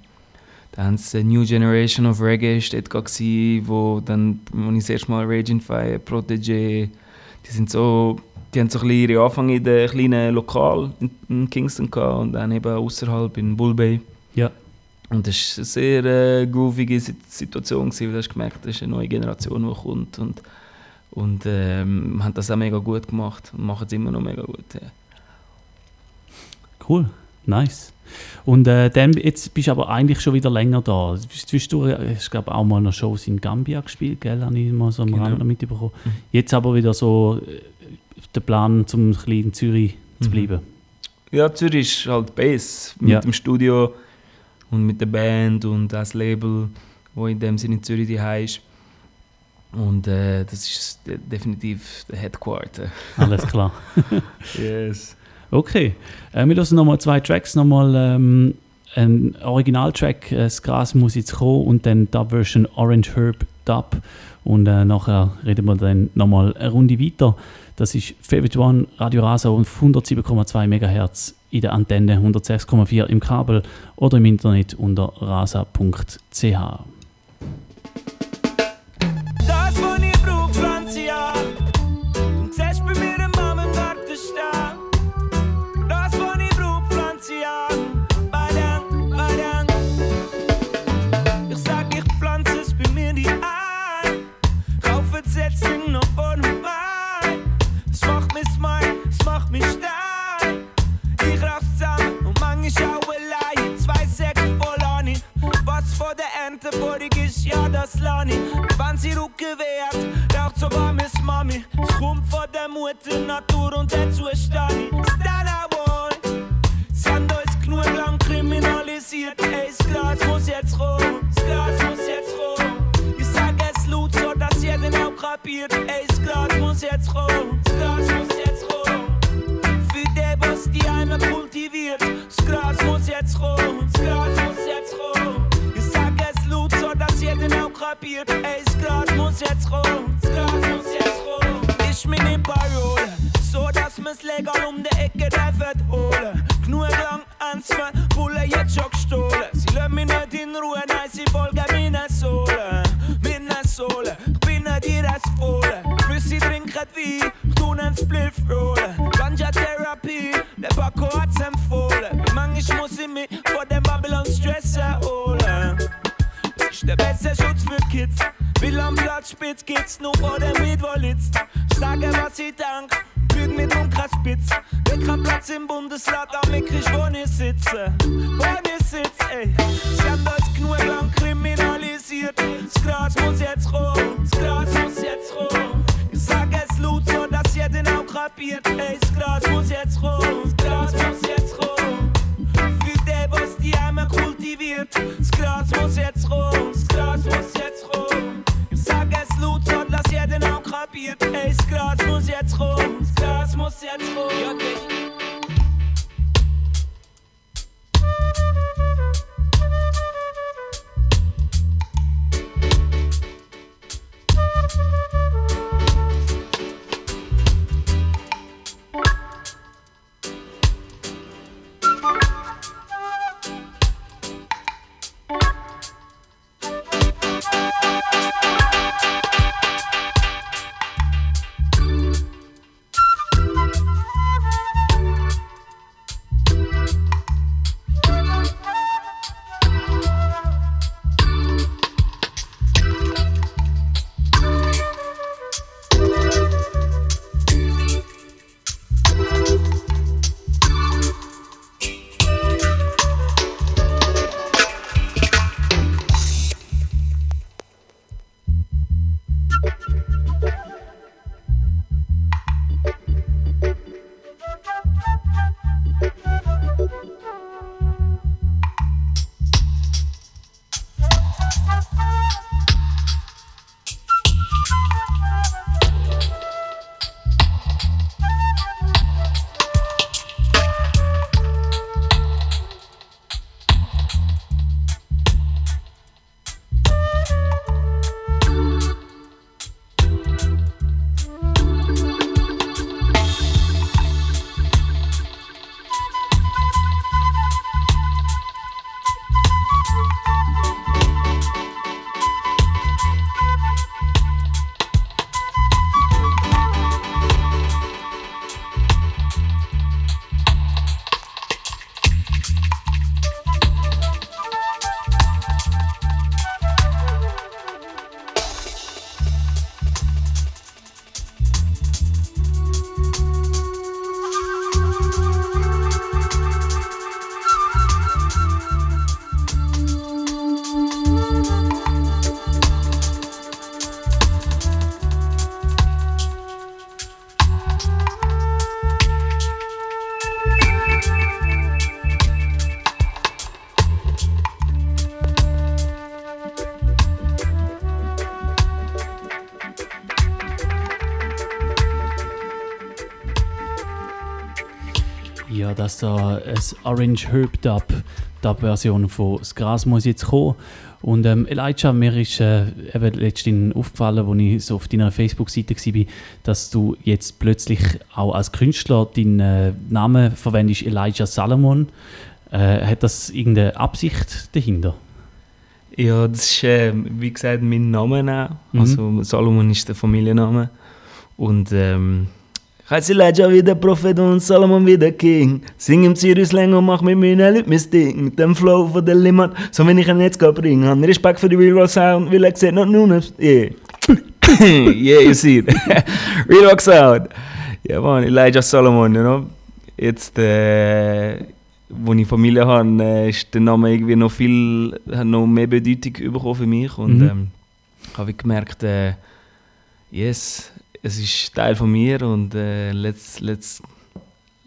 dann haben sie New Generation of Reggae gerade gewesen, wo dann, wo ich das erste Mal Raging Fire, Protege, die sind so, die haben so ein ihre Anfänge in den kleinen Lokal in, in Kingston gehabt und dann eben außerhalb in Bull Bay. Ja. Und das war eine sehr äh, groovige Sit- Situation, gewesen, weil du hast gemerkt, das ist eine neue Generation, die kommt. Und, und ähm, haben das auch mega gut gemacht und machen es immer noch mega gut. Ja. Cool, nice. Und äh, dann, jetzt bist du aber eigentlich schon wieder länger da. Zwischendurch hast du auch mal noch Shows in Gambia gespielt, gell? Habe ich mal so am Genau. Rand mitbekommen. Jetzt aber wieder so äh, der Plan, zum ein bisschen in Zürich zu Mhm. bleiben. ja, Zürich ist halt Bass mit Ja. dem Studio und mit der Band und das Label, wo in dem Sinne in Zürich die ist. Und äh, das ist de definitiv der Headquarter. Alles klar. yes. Okay, äh, wir hören nochmal zwei Tracks. Nochmal ähm, ein Originaltrack, äh, das Gras muss jetzt kommen und dann Dub-Version Orange Herb Dub. Und äh, nachher reden wir dann nochmal eine Runde weiter. Das ist Favorite One Radio Rasa auf 107,2 MHz in der Antenne, 106,4 im Kabel oder im Internet unter rasa.ch. Mami. Kommt von der Mutter Natur und stehe ich. Stella Boy. Haben uns genug lang kriminalisiert. Ey, das Glas muss jetzt roh. Das Glas muss jetzt roh. Ich sag es laut, so dass jeder auch kapiert. Ey, das Glas muss jetzt roh. Das Glas muss jetzt roh. Für den, was die einmal kultiviert. Das Gras muss jetzt roh. Das Gras muss jetzt roh. Ich sag es laut, so dass jeder auch kapiert. Ey, das Gras muss jetzt roh. In Ruhe, nein, sie folgen meinen Sohlen. Meinen Sohlen, ich bin ihr als Fohlen. Für sie trinken Wein, ich tu nen Spliff rollen. Ganja-Therapie, der Paco hat's empfohlen. Manchmal muss ich mich vor dem Babylon-Stress erholen. Das ist der beste Schutz für Kids. Will am Platz spitz geht's nur vor dem Mietwollitz. Ich sage, was ich dank, Süden mit Umkreisspitz. Wir haben Platz im Bundesrat, aber wir kriegen ohne Sitze. Wohnis sitzen, ey. Sie haben das genug lang kriminalisiert. Das Gras muss jetzt rum, das Gras Ja, das da ein Orange Herb Dub, Dub-Version von «Das Gras muss jetzt kommen». Und ähm, Elijah, mir ist äh, eben letztens aufgefallen, als ich so auf deiner Facebook-Seite war, dass du jetzt plötzlich auch als Künstler deinen äh, Namen verwendest, Elijah Salomon. Äh, hat das irgendeine Absicht dahinter? Ja, das ist, äh, wie gesagt, mein Name auch. Mhm. Also Salomon ist der Familienname. Und ähm, Elijah wie der Prophet und Salomon wie der King. Sing im Sirius länger und mach mit mir nicht mein Ding. Mit dem Flow von der Limit, so wenn ich ihn jetzt bringen kann. Respekt für die Real Rock Sound, weil er sieht noch nur Yeah. yeah, you see it. Real Rock Sound. Ja, man, Elijah Salomon, you know. Jetzt, äh, wo ich Familie habe, äh, ist der Name irgendwie noch viel, hat noch mehr Bedeutung bekommen für mich. Und Mhm. ähm, habe ich gemerkt, äh, yes, es ist Teil von mir und äh, let's, let's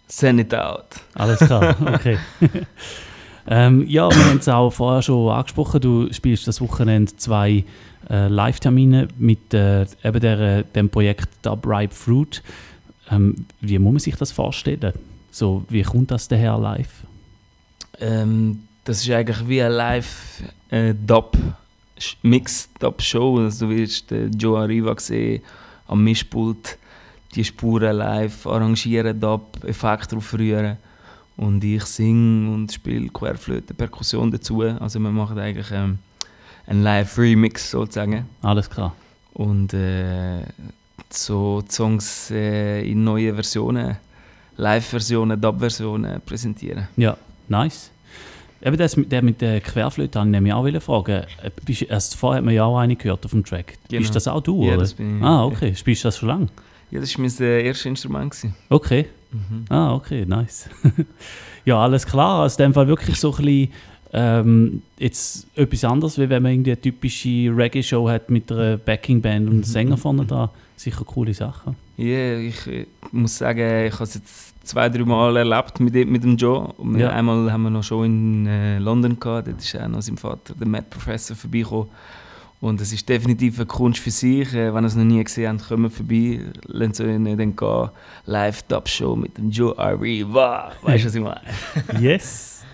send it out. Alles klar, okay. ähm, ja, wir haben es auch vorher schon angesprochen. Du spielst das Wochenende zwei äh, Live-Termine mit äh, eben der, dem Projekt Dub Ripe Fruit. Ähm, wie muss man sich das vorstellen? So, wie kommt das daher live? Ähm, das ist eigentlich wie eine live äh, Dub Mix Dub Show. Also du wirst äh, Joe Arriva sehen am Mischpult, die Spuren live arrangieren, Dub Effekte drauf rühren und ich singe und spiele Querflöte, Perkussion dazu. Also wir machen eigentlich ähm, einen Live Remix sozusagen. Alles klar. Und äh, so die Songs äh, in neuen Versionen, Live-Versionen, Dub-Versionen präsentieren. Ja, nice. Eben das, mit- der mit der Querflöte wollte ich auch fragen. Äh, Bist, erst vorher hat man ja auch eine gehört auf dem Track. Genau. Bist das auch du? Ja, oder? das bin ich. Ah, okay. Spielst du das schon lange? Ja, das war mein äh, erstes Instrument. Gewesen. Okay. Mhm. Ah, okay, nice. ja, alles klar. Also in dem Fall wirklich so ein bisschen Ähm, jetzt etwas anderes, wie wenn man irgendwie eine typische Reggae-Show hat mit einer Backing-Band und einem Sänger vorne dran. Sicher coole Sachen. Ja, ich äh, muss sagen, ich habe es jetzt zwei, drei Mal erlebt mit, dem- mit dem Joe. Und Ja. Einmal haben wir noch schon in äh, London gehabt, dort ist auch noch sein Vater, der Matt Professor, vorbeigekommen. Und es ist definitiv eine Kunst für sich. Äh, wenn ihr es noch nie gesehen habt, kommt vorbei, lasst euch nicht dann gehen. Live-Top-Show mit dem Joe Arriva. Weißt du, was ich meine? Yes.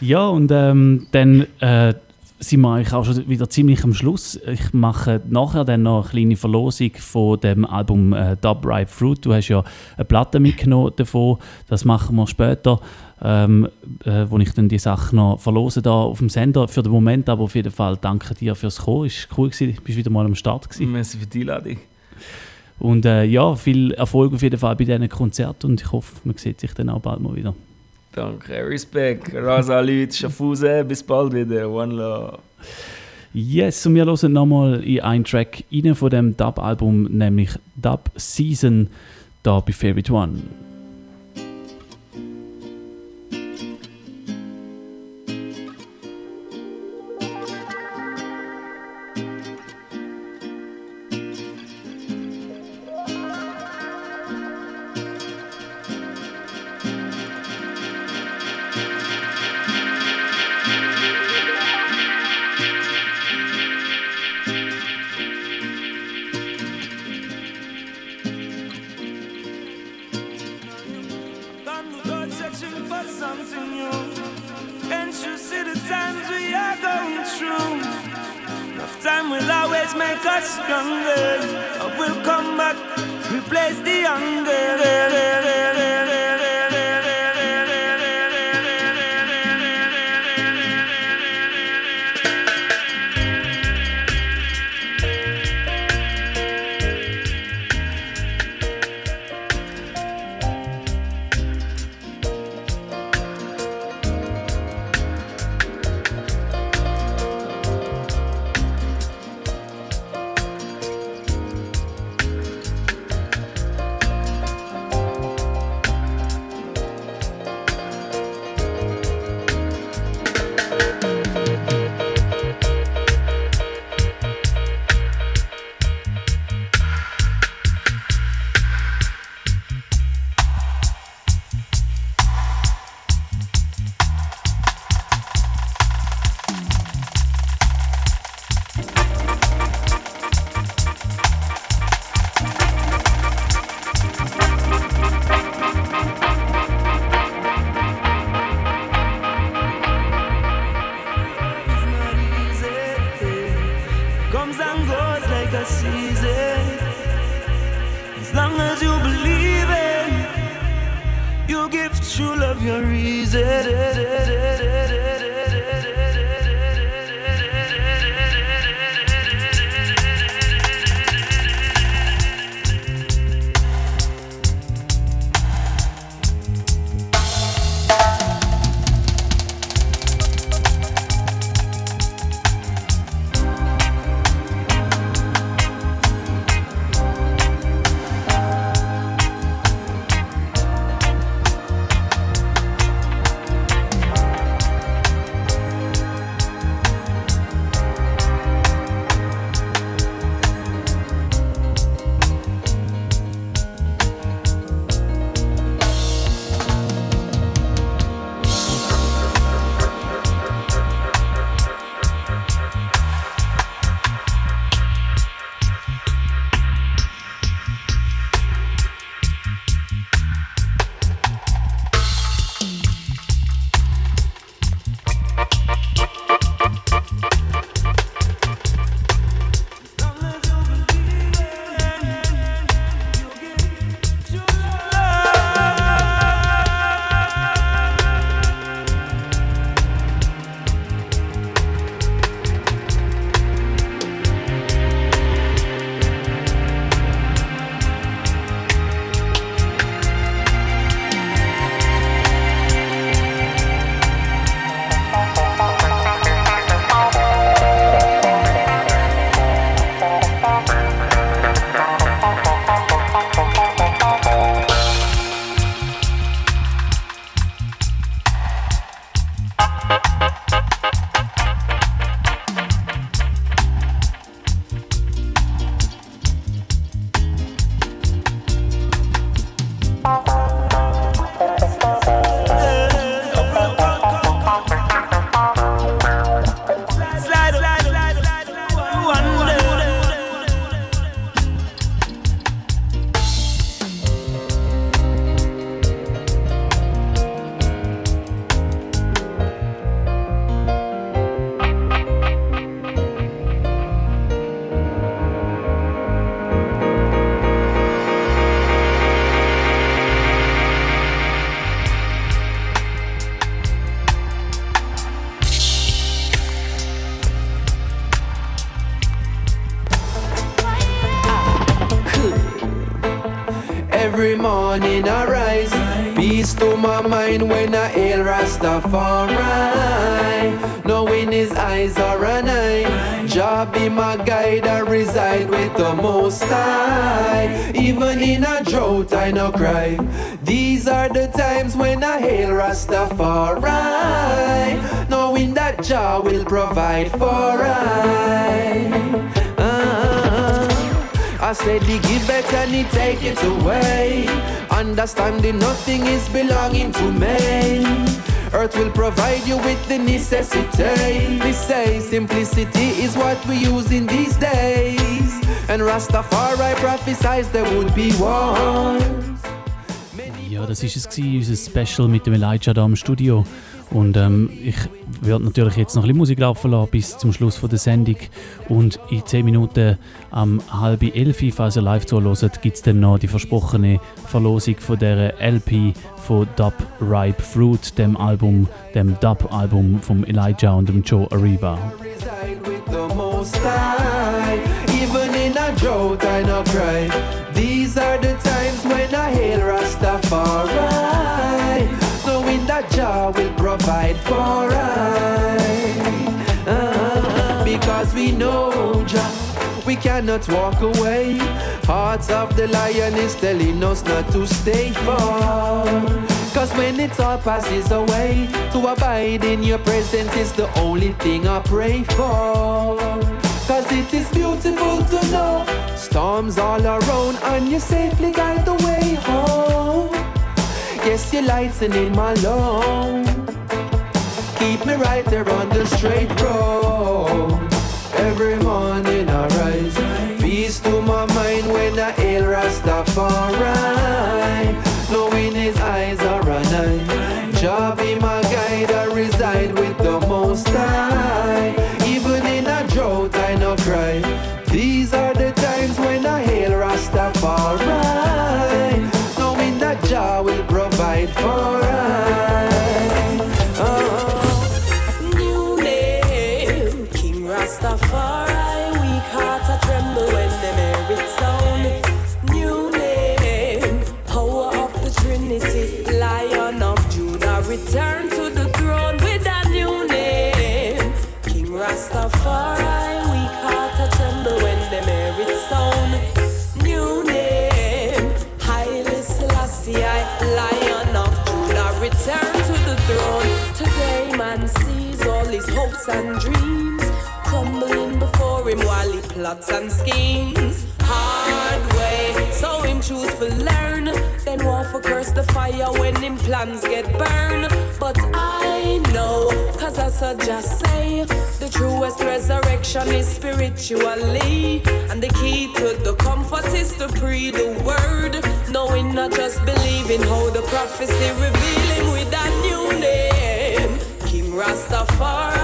Ja, und ähm, dann äh, sind wir eigentlich auch schon wieder ziemlich am Schluss. Ich mache nachher dann noch eine kleine Verlosung von dem Album äh, Dub Ripe Fruit. Du hast ja eine Platte mitgenommen davon. Das machen wir später, ähm, äh, wo ich dann die Sachen noch verlose da auf dem Sender. Für den Moment aber auf jeden Fall danke dir fürs Kommen. Ist cool gewesen. Du bist wieder mal am Start gewesen. Merci für die Einladung. Und äh, ja, viel Erfolg auf jeden Fall bei diesen Konzerten und ich hoffe, man sieht sich dann auch bald mal wieder. Danke, Respekt. Rasa Leute, Schaffhausen, bis bald wieder. One Love. Yes, und wir hören nochmal in einen Track rein von dem Dub-Album, nämlich Dub Season, da bei Favorite One. Mind when I hail Rastafari. Knowing his eyes are an eye. Jah be my guide, I reside with the most high. Even in a drought, I no cry. These are the times when I hail Rastafari. Knowing that Jah will provide for I. Ah, I said he give it and he take it away. Understanding nothing is belonging to me. Earth will provide you with the necessity. They say simplicity is what we use in these days. And Rastafari prophesies there would be war. Ja, das ist es gewesen, unser Special mit dem Elijah da im Studio. Und ähm, ich werde natürlich jetzt noch ein bisschen Musik laufen lassen bis zum Schluss von der Sendung. Und in 10 Minuten am halb elf, falls ihr live zuhört, gibt es dann noch die versprochene Verlosung von der LP von Dub Ripe Fruit, dem Album, dem Dub-Album von Elijah und dem Joe Arriva. reside with the most high. Cannot walk away. Hearts of the lion is telling us not to stay far. Cause when it all passes away, to abide in your presence is the only thing I pray for. Cause it is beautiful to know storms all around and you safely guide the way home. Yes, your lights and in my load. Keep me right there on the straight road. Every morning Israel Rastafari. Plots and schemes. Hard way, so him choose to learn. Then want for curse the fire when him plans get burned. But I know, cause I just say, the truest resurrection is spiritually. And the key to the comfort is to pre the word. Knowing not just believing how the prophecy revealing with that new name. King Rastafari,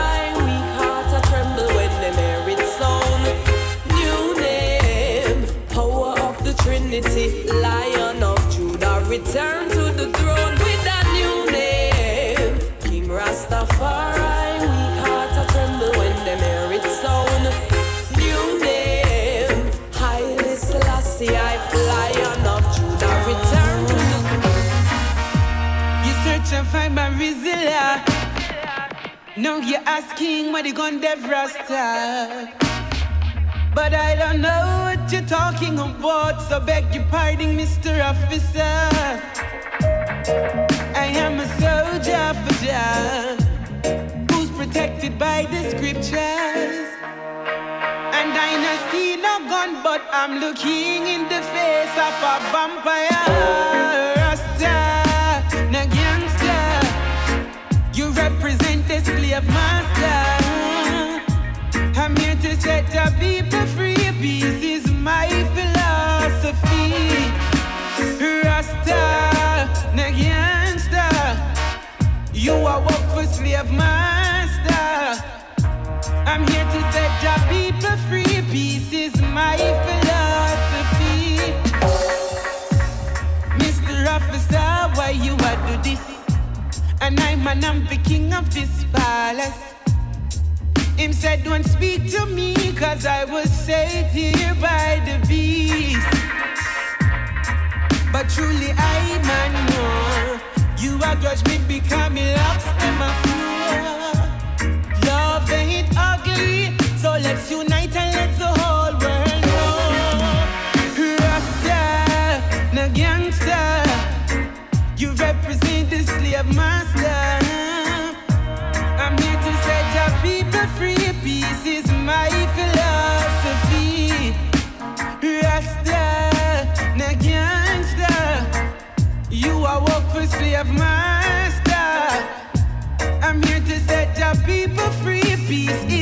the Lion of Judah, return to the throne with that new name. King Rastafari, weak heart a tremble when them hear it sound. New name, Haile Selassie, Lion of Judah, return to the throne. You search and find my Rizilla. Now you're asking what you gonna dev Rasta. But I don't know what you're talking about, so beg your pardon, Mr. Officer. I am a soldier for Jah, who's protected by the scriptures. And I no see no gun, but I'm looking in the face of a vampire. Rasta, gangster. You represent the slave master. I'm here to set people and I'm the king of this palace. Him said, Don't speak to me, cause I was saved here by the beast. But truly, I man, no. You are judge me becoming lost and my peace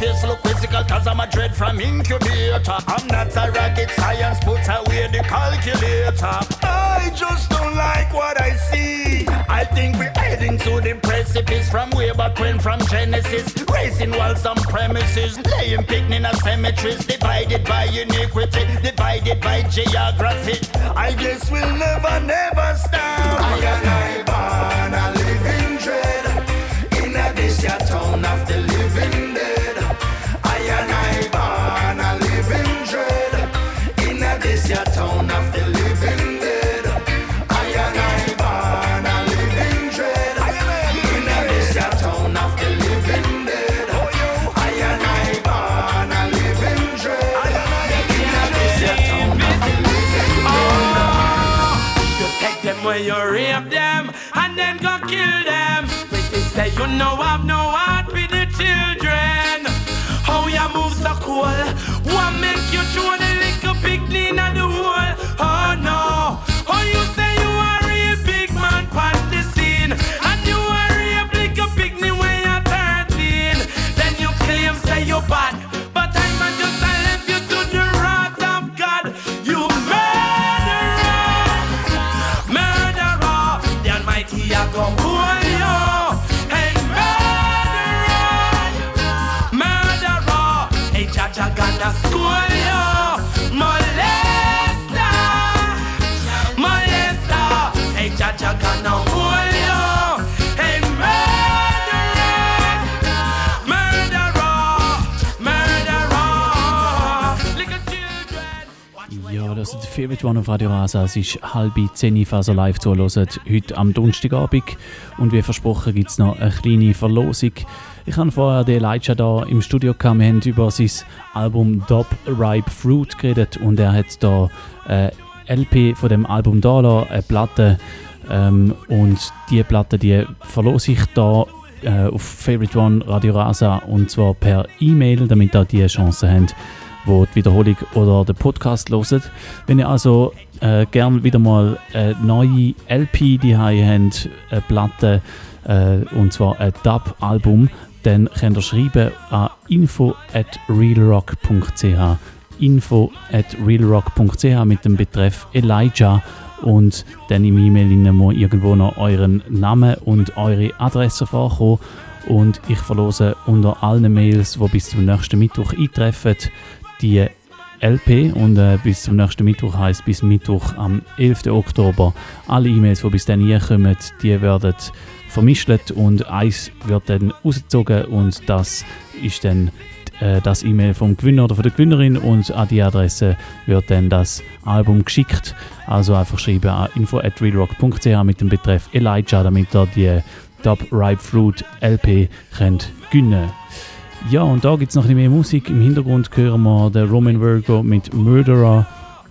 face look physical cause I'm a dread from incubator. I'm not a rocket science, put away the calculator. I just don't like what I see. I think we're heading to the precipice from way back when from Genesis. Raising walls on premises, laying picnic in cemeteries, divided by iniquity, divided by geography. I guess we'll never, never stop. I and I, know I've One auf Radio Rasa. Es ist halb zehn, falls ihr live zuhört. Heute am Donnerstagabend. Und wie versprochen gibt es noch eine kleine Verlosung. Ich habe vorher den Elijah da im Studio gehabt. Wir haben über sein Album Dub Ripe Fruit geredet. Und er hat da äh, LP von dem Album da eine Platte. Ähm, und die Platte, die verlose ich da äh, auf Favorite One Radio Rasa. Und zwar per E-Mail, damit ihr die Chance habt wo die Wiederholung oder den Podcast hören. Wenn ihr also äh, gerne wieder mal eine neue LP die habt, eine Platte, äh, und zwar ein Dub-Album, dann könnt ihr schreiben an info at realrock.ch info at realrock.ch mit dem Betreff Elijah. Und dann im E-Mail muss irgendwo noch euren Namen und eure Adresse vorkommen. Und ich verlose unter allen Mails, die bis zum nächsten Mittwoch eintreffen, die LP und äh, bis zum nächsten Mittwoch heißt bis Mittwoch am 11. Oktober. Alle E-Mails, die bis dann kommen, die werden vermischt und eins wird dann rausgezogen und das ist dann äh, das E-Mail vom Gewinner oder von der Gewinnerin und an die Adresse wird dann das Album geschickt. Also einfach schreiben an info@realrock.ch mit dem Betreff Elijah, damit ihr die Dub Ripe Fruit LP könnt gewinnen ja, und da gibt es noch ein bisschen mehr Musik. Im Hintergrund hören wir den Roman Virgo mit Murderer.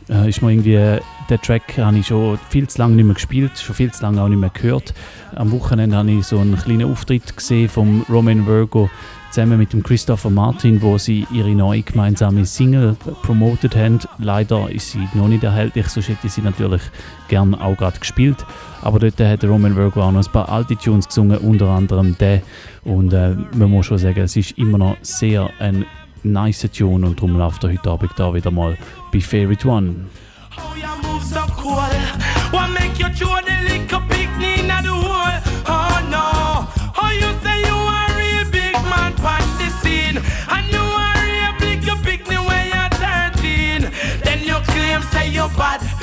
Äh, ist mir irgendwie, den Track habe ich schon viel zu lange nicht mehr gespielt, schon viel zu lange auch nicht mehr gehört. Am Wochenende habe ich so einen kleinen Auftritt gesehen vom Roman Virgo zusammen mit dem Christopher Martin, wo sie ihre neue gemeinsame Single promotet haben. Leider ist sie noch nicht erhältlich, sonst hätte sie natürlich gern auch gerade gespielt. Aber dort hat Roman Virgo auch noch ein paar alte Tunes gesungen, unter anderem der. Und äh, man muss schon sagen, es ist immer noch sehr ein nice Tune und darum läuft er heute Abend da wieder mal bei Favorite One. move bad.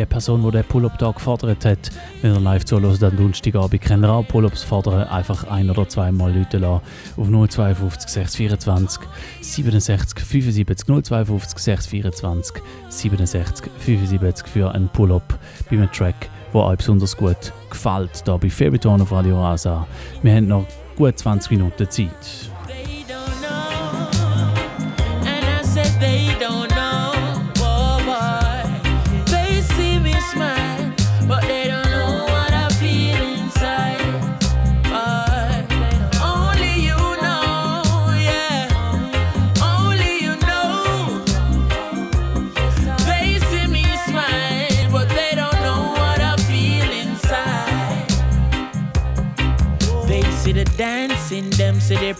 Die Person, die den Pull-Up-Tag gefordert hat. Wenn ihr live zuhört, dann Donnerstagabend könnt ihr auch Pull-Ups fordern. Einfach ein- oder zweimal Leute lassen auf 052 624 67 75 052 624 67 75 für einen Pull-Up bei einem Track, der euch besonders gut gefällt. Hier bei One auf Radio Rasa. Wir haben noch gut 20 Minuten Zeit.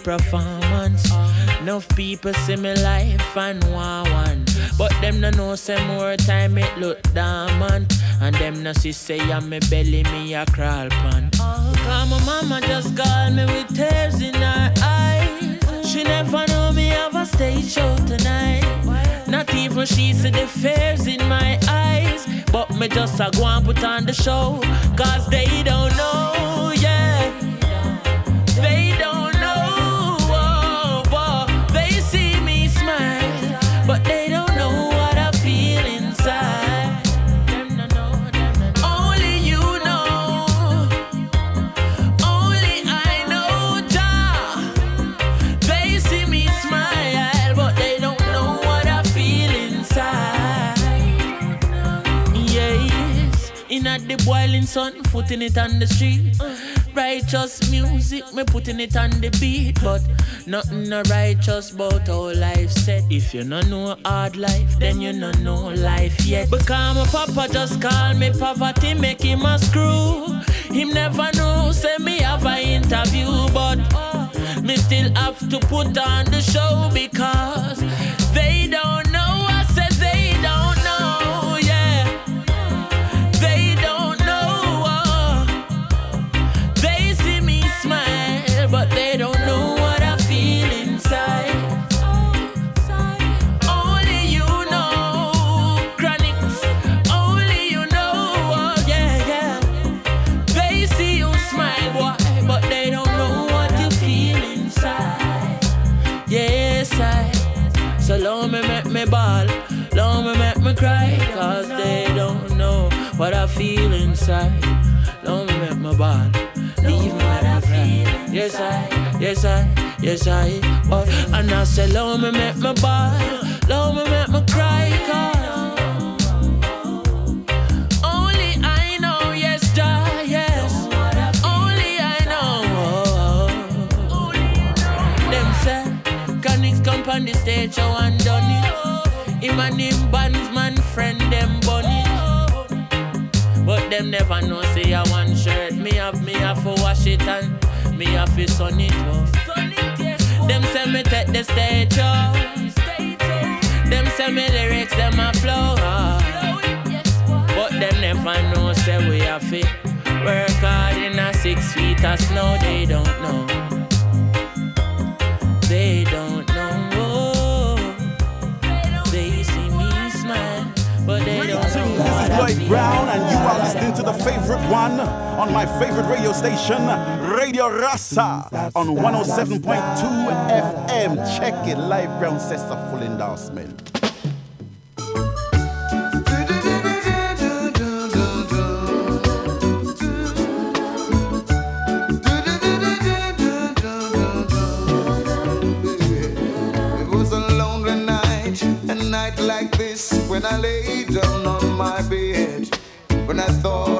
Performance. Enough people see me life and want one. But them no know say more time it look dormant. And them no see say I'm me belly me a crawl pan. Cause my mama just called me with tears in her eyes. She never know me have a stage show tonight. Not even she see the fears in my eyes. But me just a go and put on the show. Cause they don't know, yeah. They don't at the boiling sun, putting it on the street. Righteous music, me putting it on the beat, but nothing no righteous about how life said. If you no know hard life, then you no know life yet. Because my papa just call me poverty, make him a screw. Him never know, say me have a interview, but uh, me still have to put on the show because they don't cry, cause they don't know what I feel inside. Don't let my body leave me when I cry. Yes, I, yes, I, yes, I. But, and I say, Lord, me make my body, Lord, me make my cry, cause. on the stage, how I'm done it. Him and him bands friend, them bunny. But them never know, say I one shirt. Me have, me have for wash it and me have to sun it. Oh. Them say me take the stage, oh. Them say me lyrics, them a flow. But them never know, say we have to work hard in a six feet of snow. They don't know. They don't Lloyd. Brown, and you are listening to the favorite one on my favorite radio station, Radio Rasa, on 107.2 FM. Check it, Lloyd Brown says a full endorsement. It was a lonely night, a night like this, when I lay down on my bed. I thought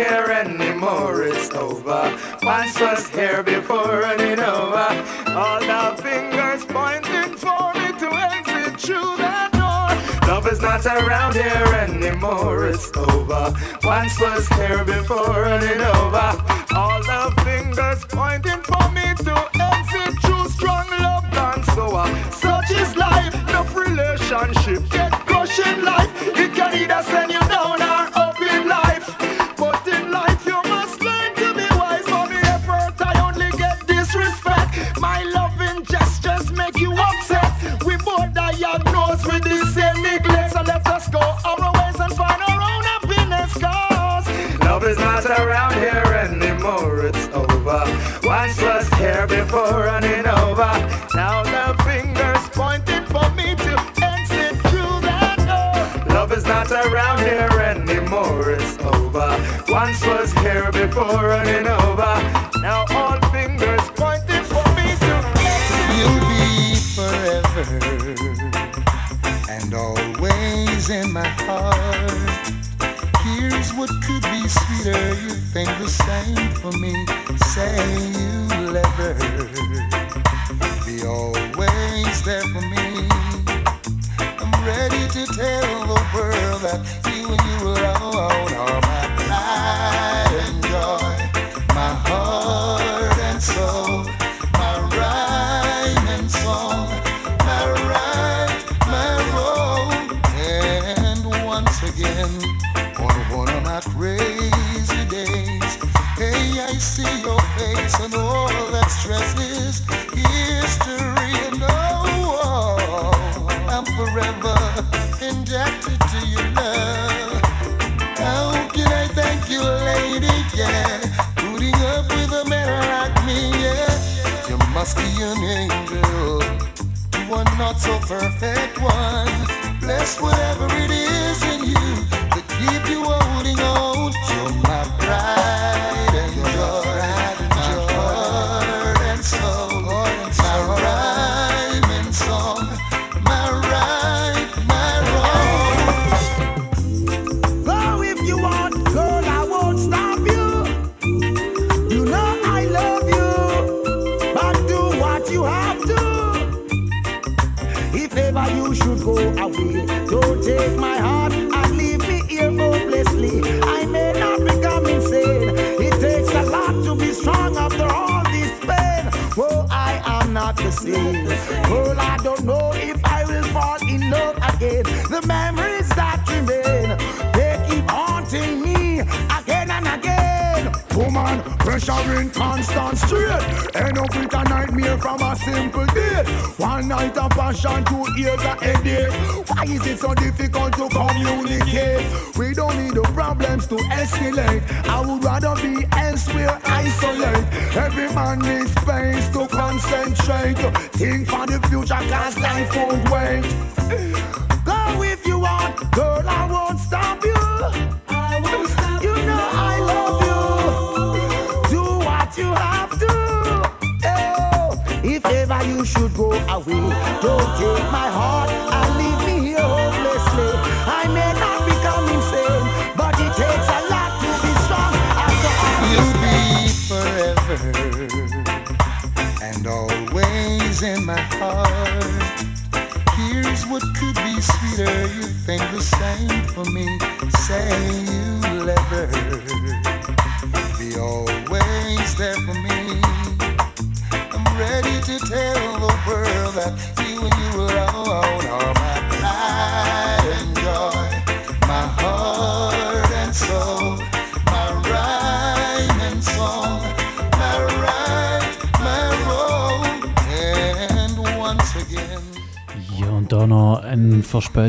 here anymore, it's over. Once was here before and it over. All the fingers pointing for me to exit through that door. Love is not around here anymore, it's over. Once was here before and it over. for running over. Now all fingers pointing for me to You'll be forever and always in my heart. Here's what could be sweeter. You think the same for me. Say you'll ever be always there for me. I'm ready to tell the world that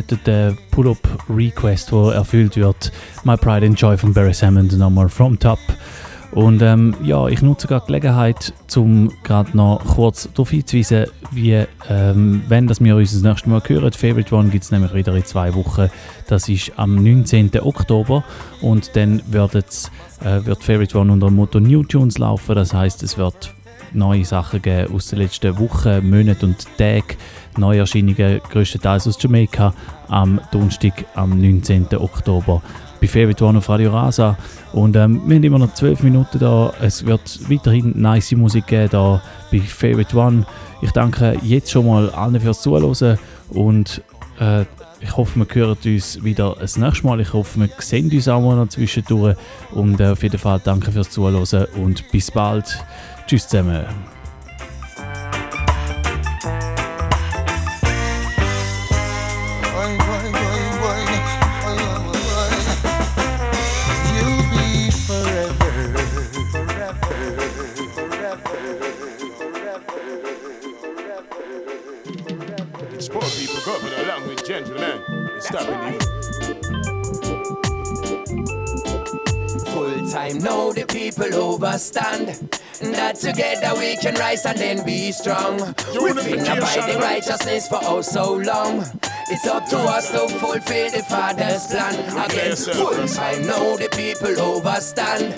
ein verspäteter Pull-Up-Request, der erfüllt wird. My Pride and Joy von Barry Hammond nochmal from top. Und ähm, ja, ich nutze gerade Gelegenheit, um gerade noch kurz darauf hinzuweisen, wie, ähm, wenn das wir uns das nächste Mal hören. Favorite One gibt es nämlich wieder in zwei Wochen. Das ist am 19. Oktober und dann äh, wird Favorite One unter dem Motto New Tunes laufen. Das heißt, es wird neue Sachen geben aus den letzten Wochen, Monaten und Tagen. Neuerscheinungen größtenteils aus Jamaika am Donnerstag, am 19. Oktober bei Favorite One auf Radio Rasa. Und ähm, wir haben immer noch 12 Minuten da. Es wird weiterhin nice Musik geben da bei Favorite One. Ich danke jetzt schon mal allen fürs Zuhören und äh, ich hoffe, wir hören uns wieder das nächste Mal. Ich hoffe, wir sehen uns auch mal noch zwischendurch. Und äh, auf jeden Fall danke fürs Zuhören und bis bald. Tschüss zusammen. People overstand. That together we can rise and then be strong. We've been abiding righteousness for oh so long. It's up to us to fulfill the Father's plan. Again, full time now the people overstand.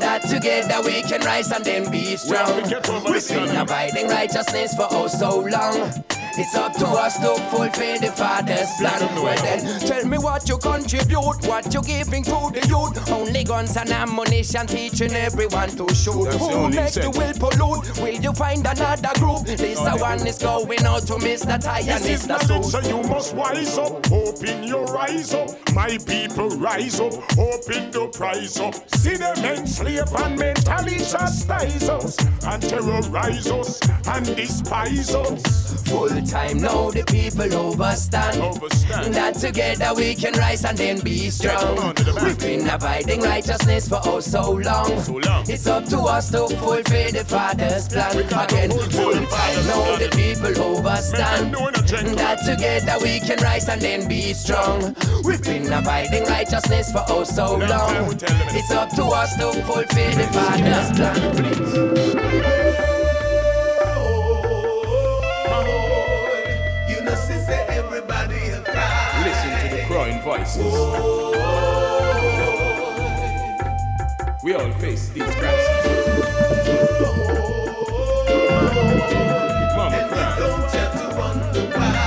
That together we can rise and then be strong. We've been abiding righteousness for oh so long. It's up to us to fulfill the Father's plan. Well then, tell me what you contribute, what you giving to the youth. Only guns and ammunition teaching everyone to shoot. That's Who next incentive. will pollute? Will you find another group? This the one is going out to Mr. Tie and This is Mr. knowledge, Suit. so you must wise up. Open your eyes up. My people rise up. Open the prize up. See them enslave and mentally chastise us. And terrorize us. And despise us. Full time now the people overstand. That together we can rise and then be strong. We've been abiding righteousness for oh so long. It's up to us to fulfill the Father's plan. Again, full time now the people overstand. That together we can rise and then be strong. We've been abiding righteousness for oh so long. It's up to us to fulfill the Father's plan. You We all face these crises. Mama.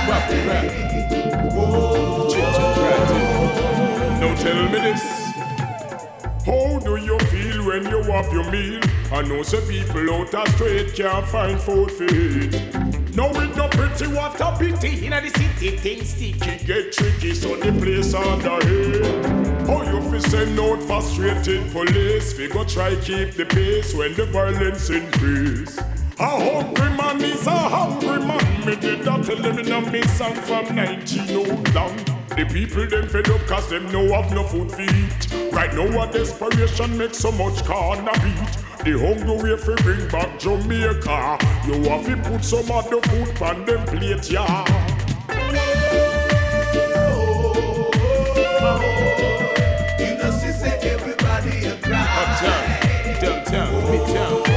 Papa cry. Ginger cry too. Now tell me this. How do you feel when you have your meal? I know some people out the street can't find food for. Now with no pretty water pity in the city things sticky get tricky so the place under here. How you fi send out frustrated police? We go try keep the pace when the violence increase. A hungry man is a hungry man. Me did that tell them in a me song from 19 old long. The people them fed up cause them no have no food eat. Right now a desperation makes so much corner beat. The hungry way fi bring back Jamaica. You have to put some of the food on them plate, yeah. Uptown, downtown, midtown,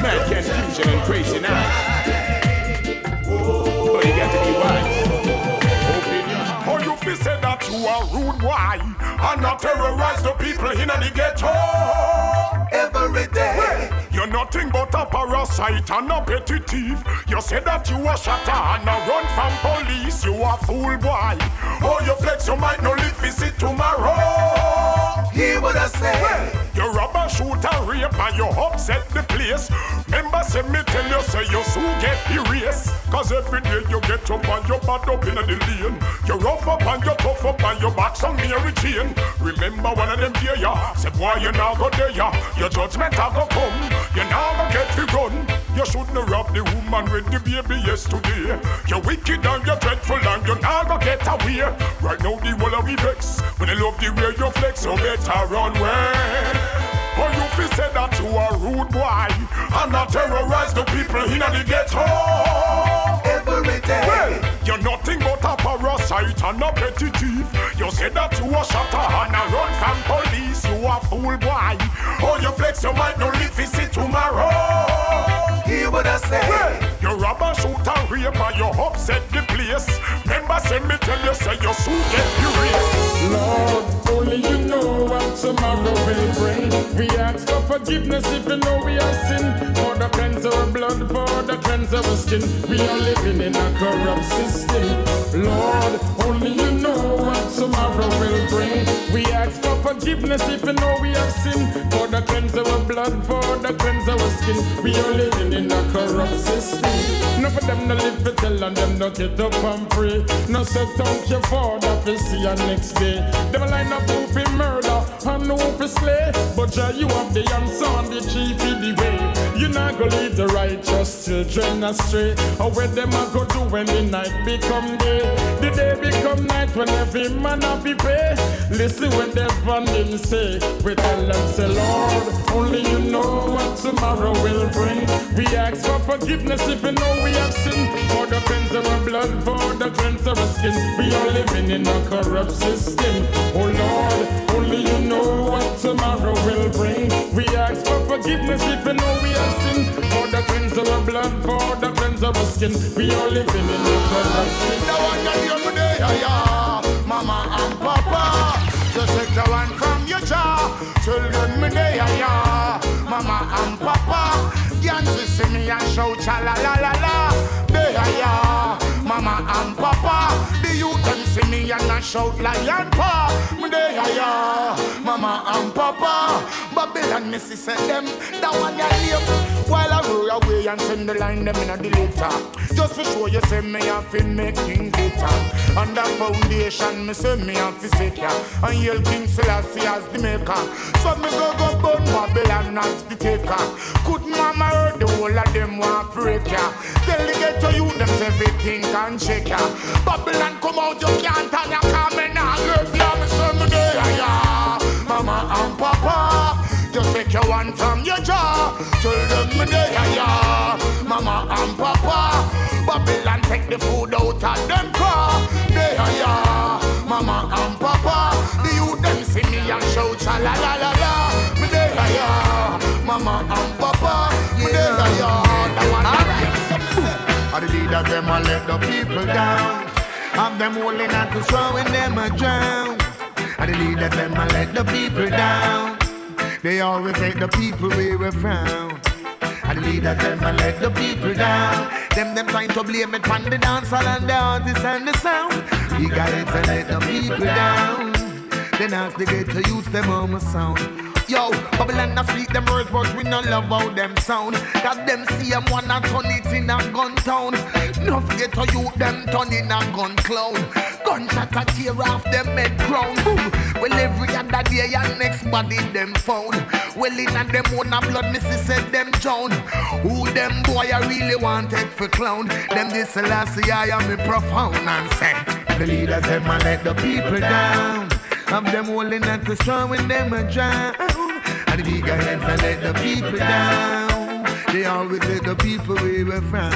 Mad confusion and crazy. And not terrorize the people in the ghetto. Every day, You're nothing but a parasite and a petty thief. You say that you a shatter and a run from police. You a fool boy. Oh, you flex, you might not live see tomorrow. He would have said. You rob and shoot and rape and you upset the place. Remember, say me tell you, say you soon get erased. Cause every day you get up and you bad up in the lane. You rough up and you tough up and you back some Mary Jane. Remember one of them here, ya. Say, boy, you now go there, ya. Your judgment a go come. You now go get the gun. You shouldn't rob the woman with the baby yesterday. You're wicked and you're dreadful and you now go get away. Right now the of me vex. When I love the way you flex, you better run away. Or you feel say that you are rude boy and not terrorize the people in the ghetto. Every day. Well, you're nothing but a parasite and a petty thief. You say that you are shatter and a run from police. You a fool boy. Or you flex, you might not live to see tomorrow. He would have said. Well, you rob and shoot and rape and you upset the place. Remember, say me tell you, say you soon get erased. Lord, only you know what tomorrow will bring. We ask for forgiveness if you know we have sinned. For the cleanse our blood, for the cleanse our skin. We are living in a corrupt system. Lord, only you know what tomorrow will bring. We ask for forgiveness if you know we have sinned. For the cleanse our blood, for the cleanse our skin. We are living in a corrupt system. None of them no live to tell and them no get up and pray. No set out your father to see you next day. Them line up who fi murder and who fi slay. But yeah, you have the answer and the chief in the way. You not go lead the righteous children astray. Or where them a go do when the night become day. The day become night when every man a be pay. Listen when they van them say. We tell them say, Lord, only you know what tomorrow will bring. We ask for forgiveness if you know we have sinned. For the cleanse of our blood, for the cleanse of our skin. We are living in a corrupt system. Oh Lord, only you know what tomorrow will bring. We ask for forgiveness you know we have sinned. For the cleanse of our blood, for the cleanse of our skin. We are living in a corrupt system. Mama and Papa. Just take the one from your jaw. Children, me day, yeah, yeah. Mama and Papa. Dance see me and shout cha la la la la. Day, yeah, yeah. Mama and Papa. See me and I shout lion paw. Me yeah, yeah. Mama and Papa. Babylon, missy say them. That one ya live. While I roll away and send the line them in a the later. Just to show you say me have to make things better. On the foundation, me say me have to sit here. And yell King Selassie as the maker. So me go go burn Babylon as the taker. Could mama heard the whole of them want break ya. Tell the ghetto you them everything can shake ya. Babylon come out, you can't turn your comment now. Love ya, me say me there, yeah. Mama and Papa. Just take your one from your jaw. Tell them me there, yeah. Mama and Papa. Babylon take the food out of them car. There, yeah. Mama and Papa. The youth them see me and shout la la la la. Me there, yeah. Mama and Papa. Me there, yeah. That one, that Are the leader them a let the people down. Have them holding on to throwing them a drown. Are the leader them a let the people down. They always make the people wear a frown. And the leader them and let the people down. Them them trying to blame it on the dancehall and the artists and the sound. We got it to let the people down. Then ask the ghetto youth them on my sound. Yo, Babylon a speak them words, but we no love how them sound. Cause them see them wanna turn it in a gun town. No forget to youth them turn in a gun clown. Gunshot a tear off them head crown. Boom. Well, every other day your next body them found. Well, in a them own a blood, missy said them drown. Who them boy I really wanted for clown? Them this last year I am me profound and say. The leaders them a let the people down. Have them holding on to strong when them a drown. And the bigger heads a let the people down. They always let the people we were frown.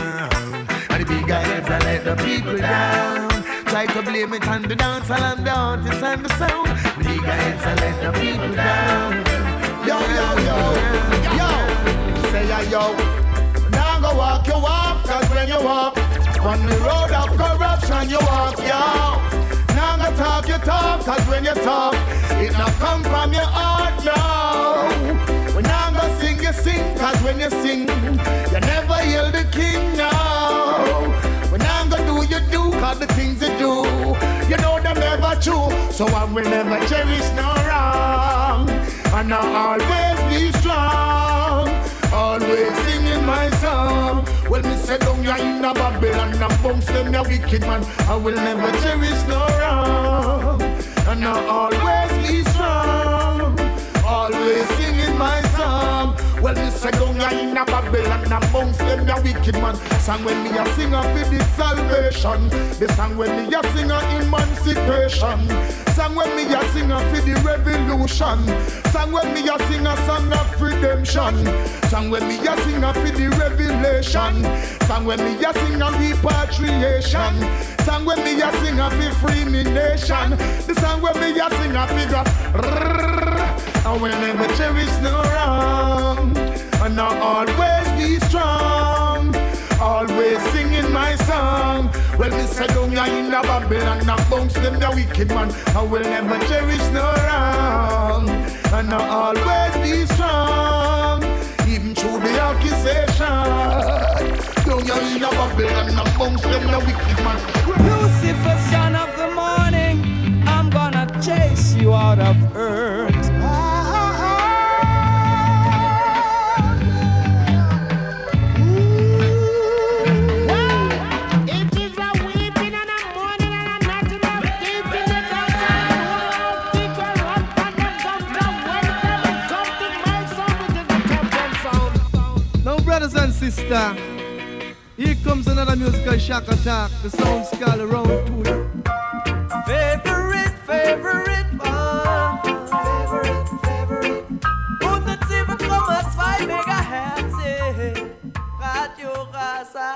And the bigger heads a let the people down. Try to blame it on the dancehall and the artists and the sound. The bigger heads a let the people down. Yo, yo, yo, yo. Say ya, yo. Now go walk your walk, cause when you walk on the road of corruption, you walk, yo. Now talk cause when you talk, it not come from your heart, no. When I'm gonna sing, you sing, cause when you sing. You never hear the king now. When I'm gonna do, you do, cause the things you do, you know them never true. So I will never cherish no wrong. And I'll always be strong. Always singing my song. Well, me say down you in a Babylon and bounce them you wicked man. I will never cherish no wrong and always be strong. Always well, me say down you in a Babylon bounce them you wicked man. Song when me a sing a for the salvation. The song when me a sing a emancipation. Song when me a sing a for the revolution. Song when me a sing a song of redemption. Song when me a sing a for the revelation. Song when me a sing a repatriation. Song when me a sing a for free me nation. The song when me a sing a for I will never cherish no wrong. And I'll always be strong. Always singing my song. Well, me say down ya in a Babylon and bounce them the wicked man. I will never cherish no wrong. And I'll always be strong. Even through the accusation. Down ya in a Babylon and bounce them the wicked man. Lucifer, son of the morning, I'm gonna chase you out of earth. sister. Here comes another musical shock attack. The sound skull around to it. Favorite, favorite one. Favorite, favorite. 107,2 Megahertz. Radio Rasa.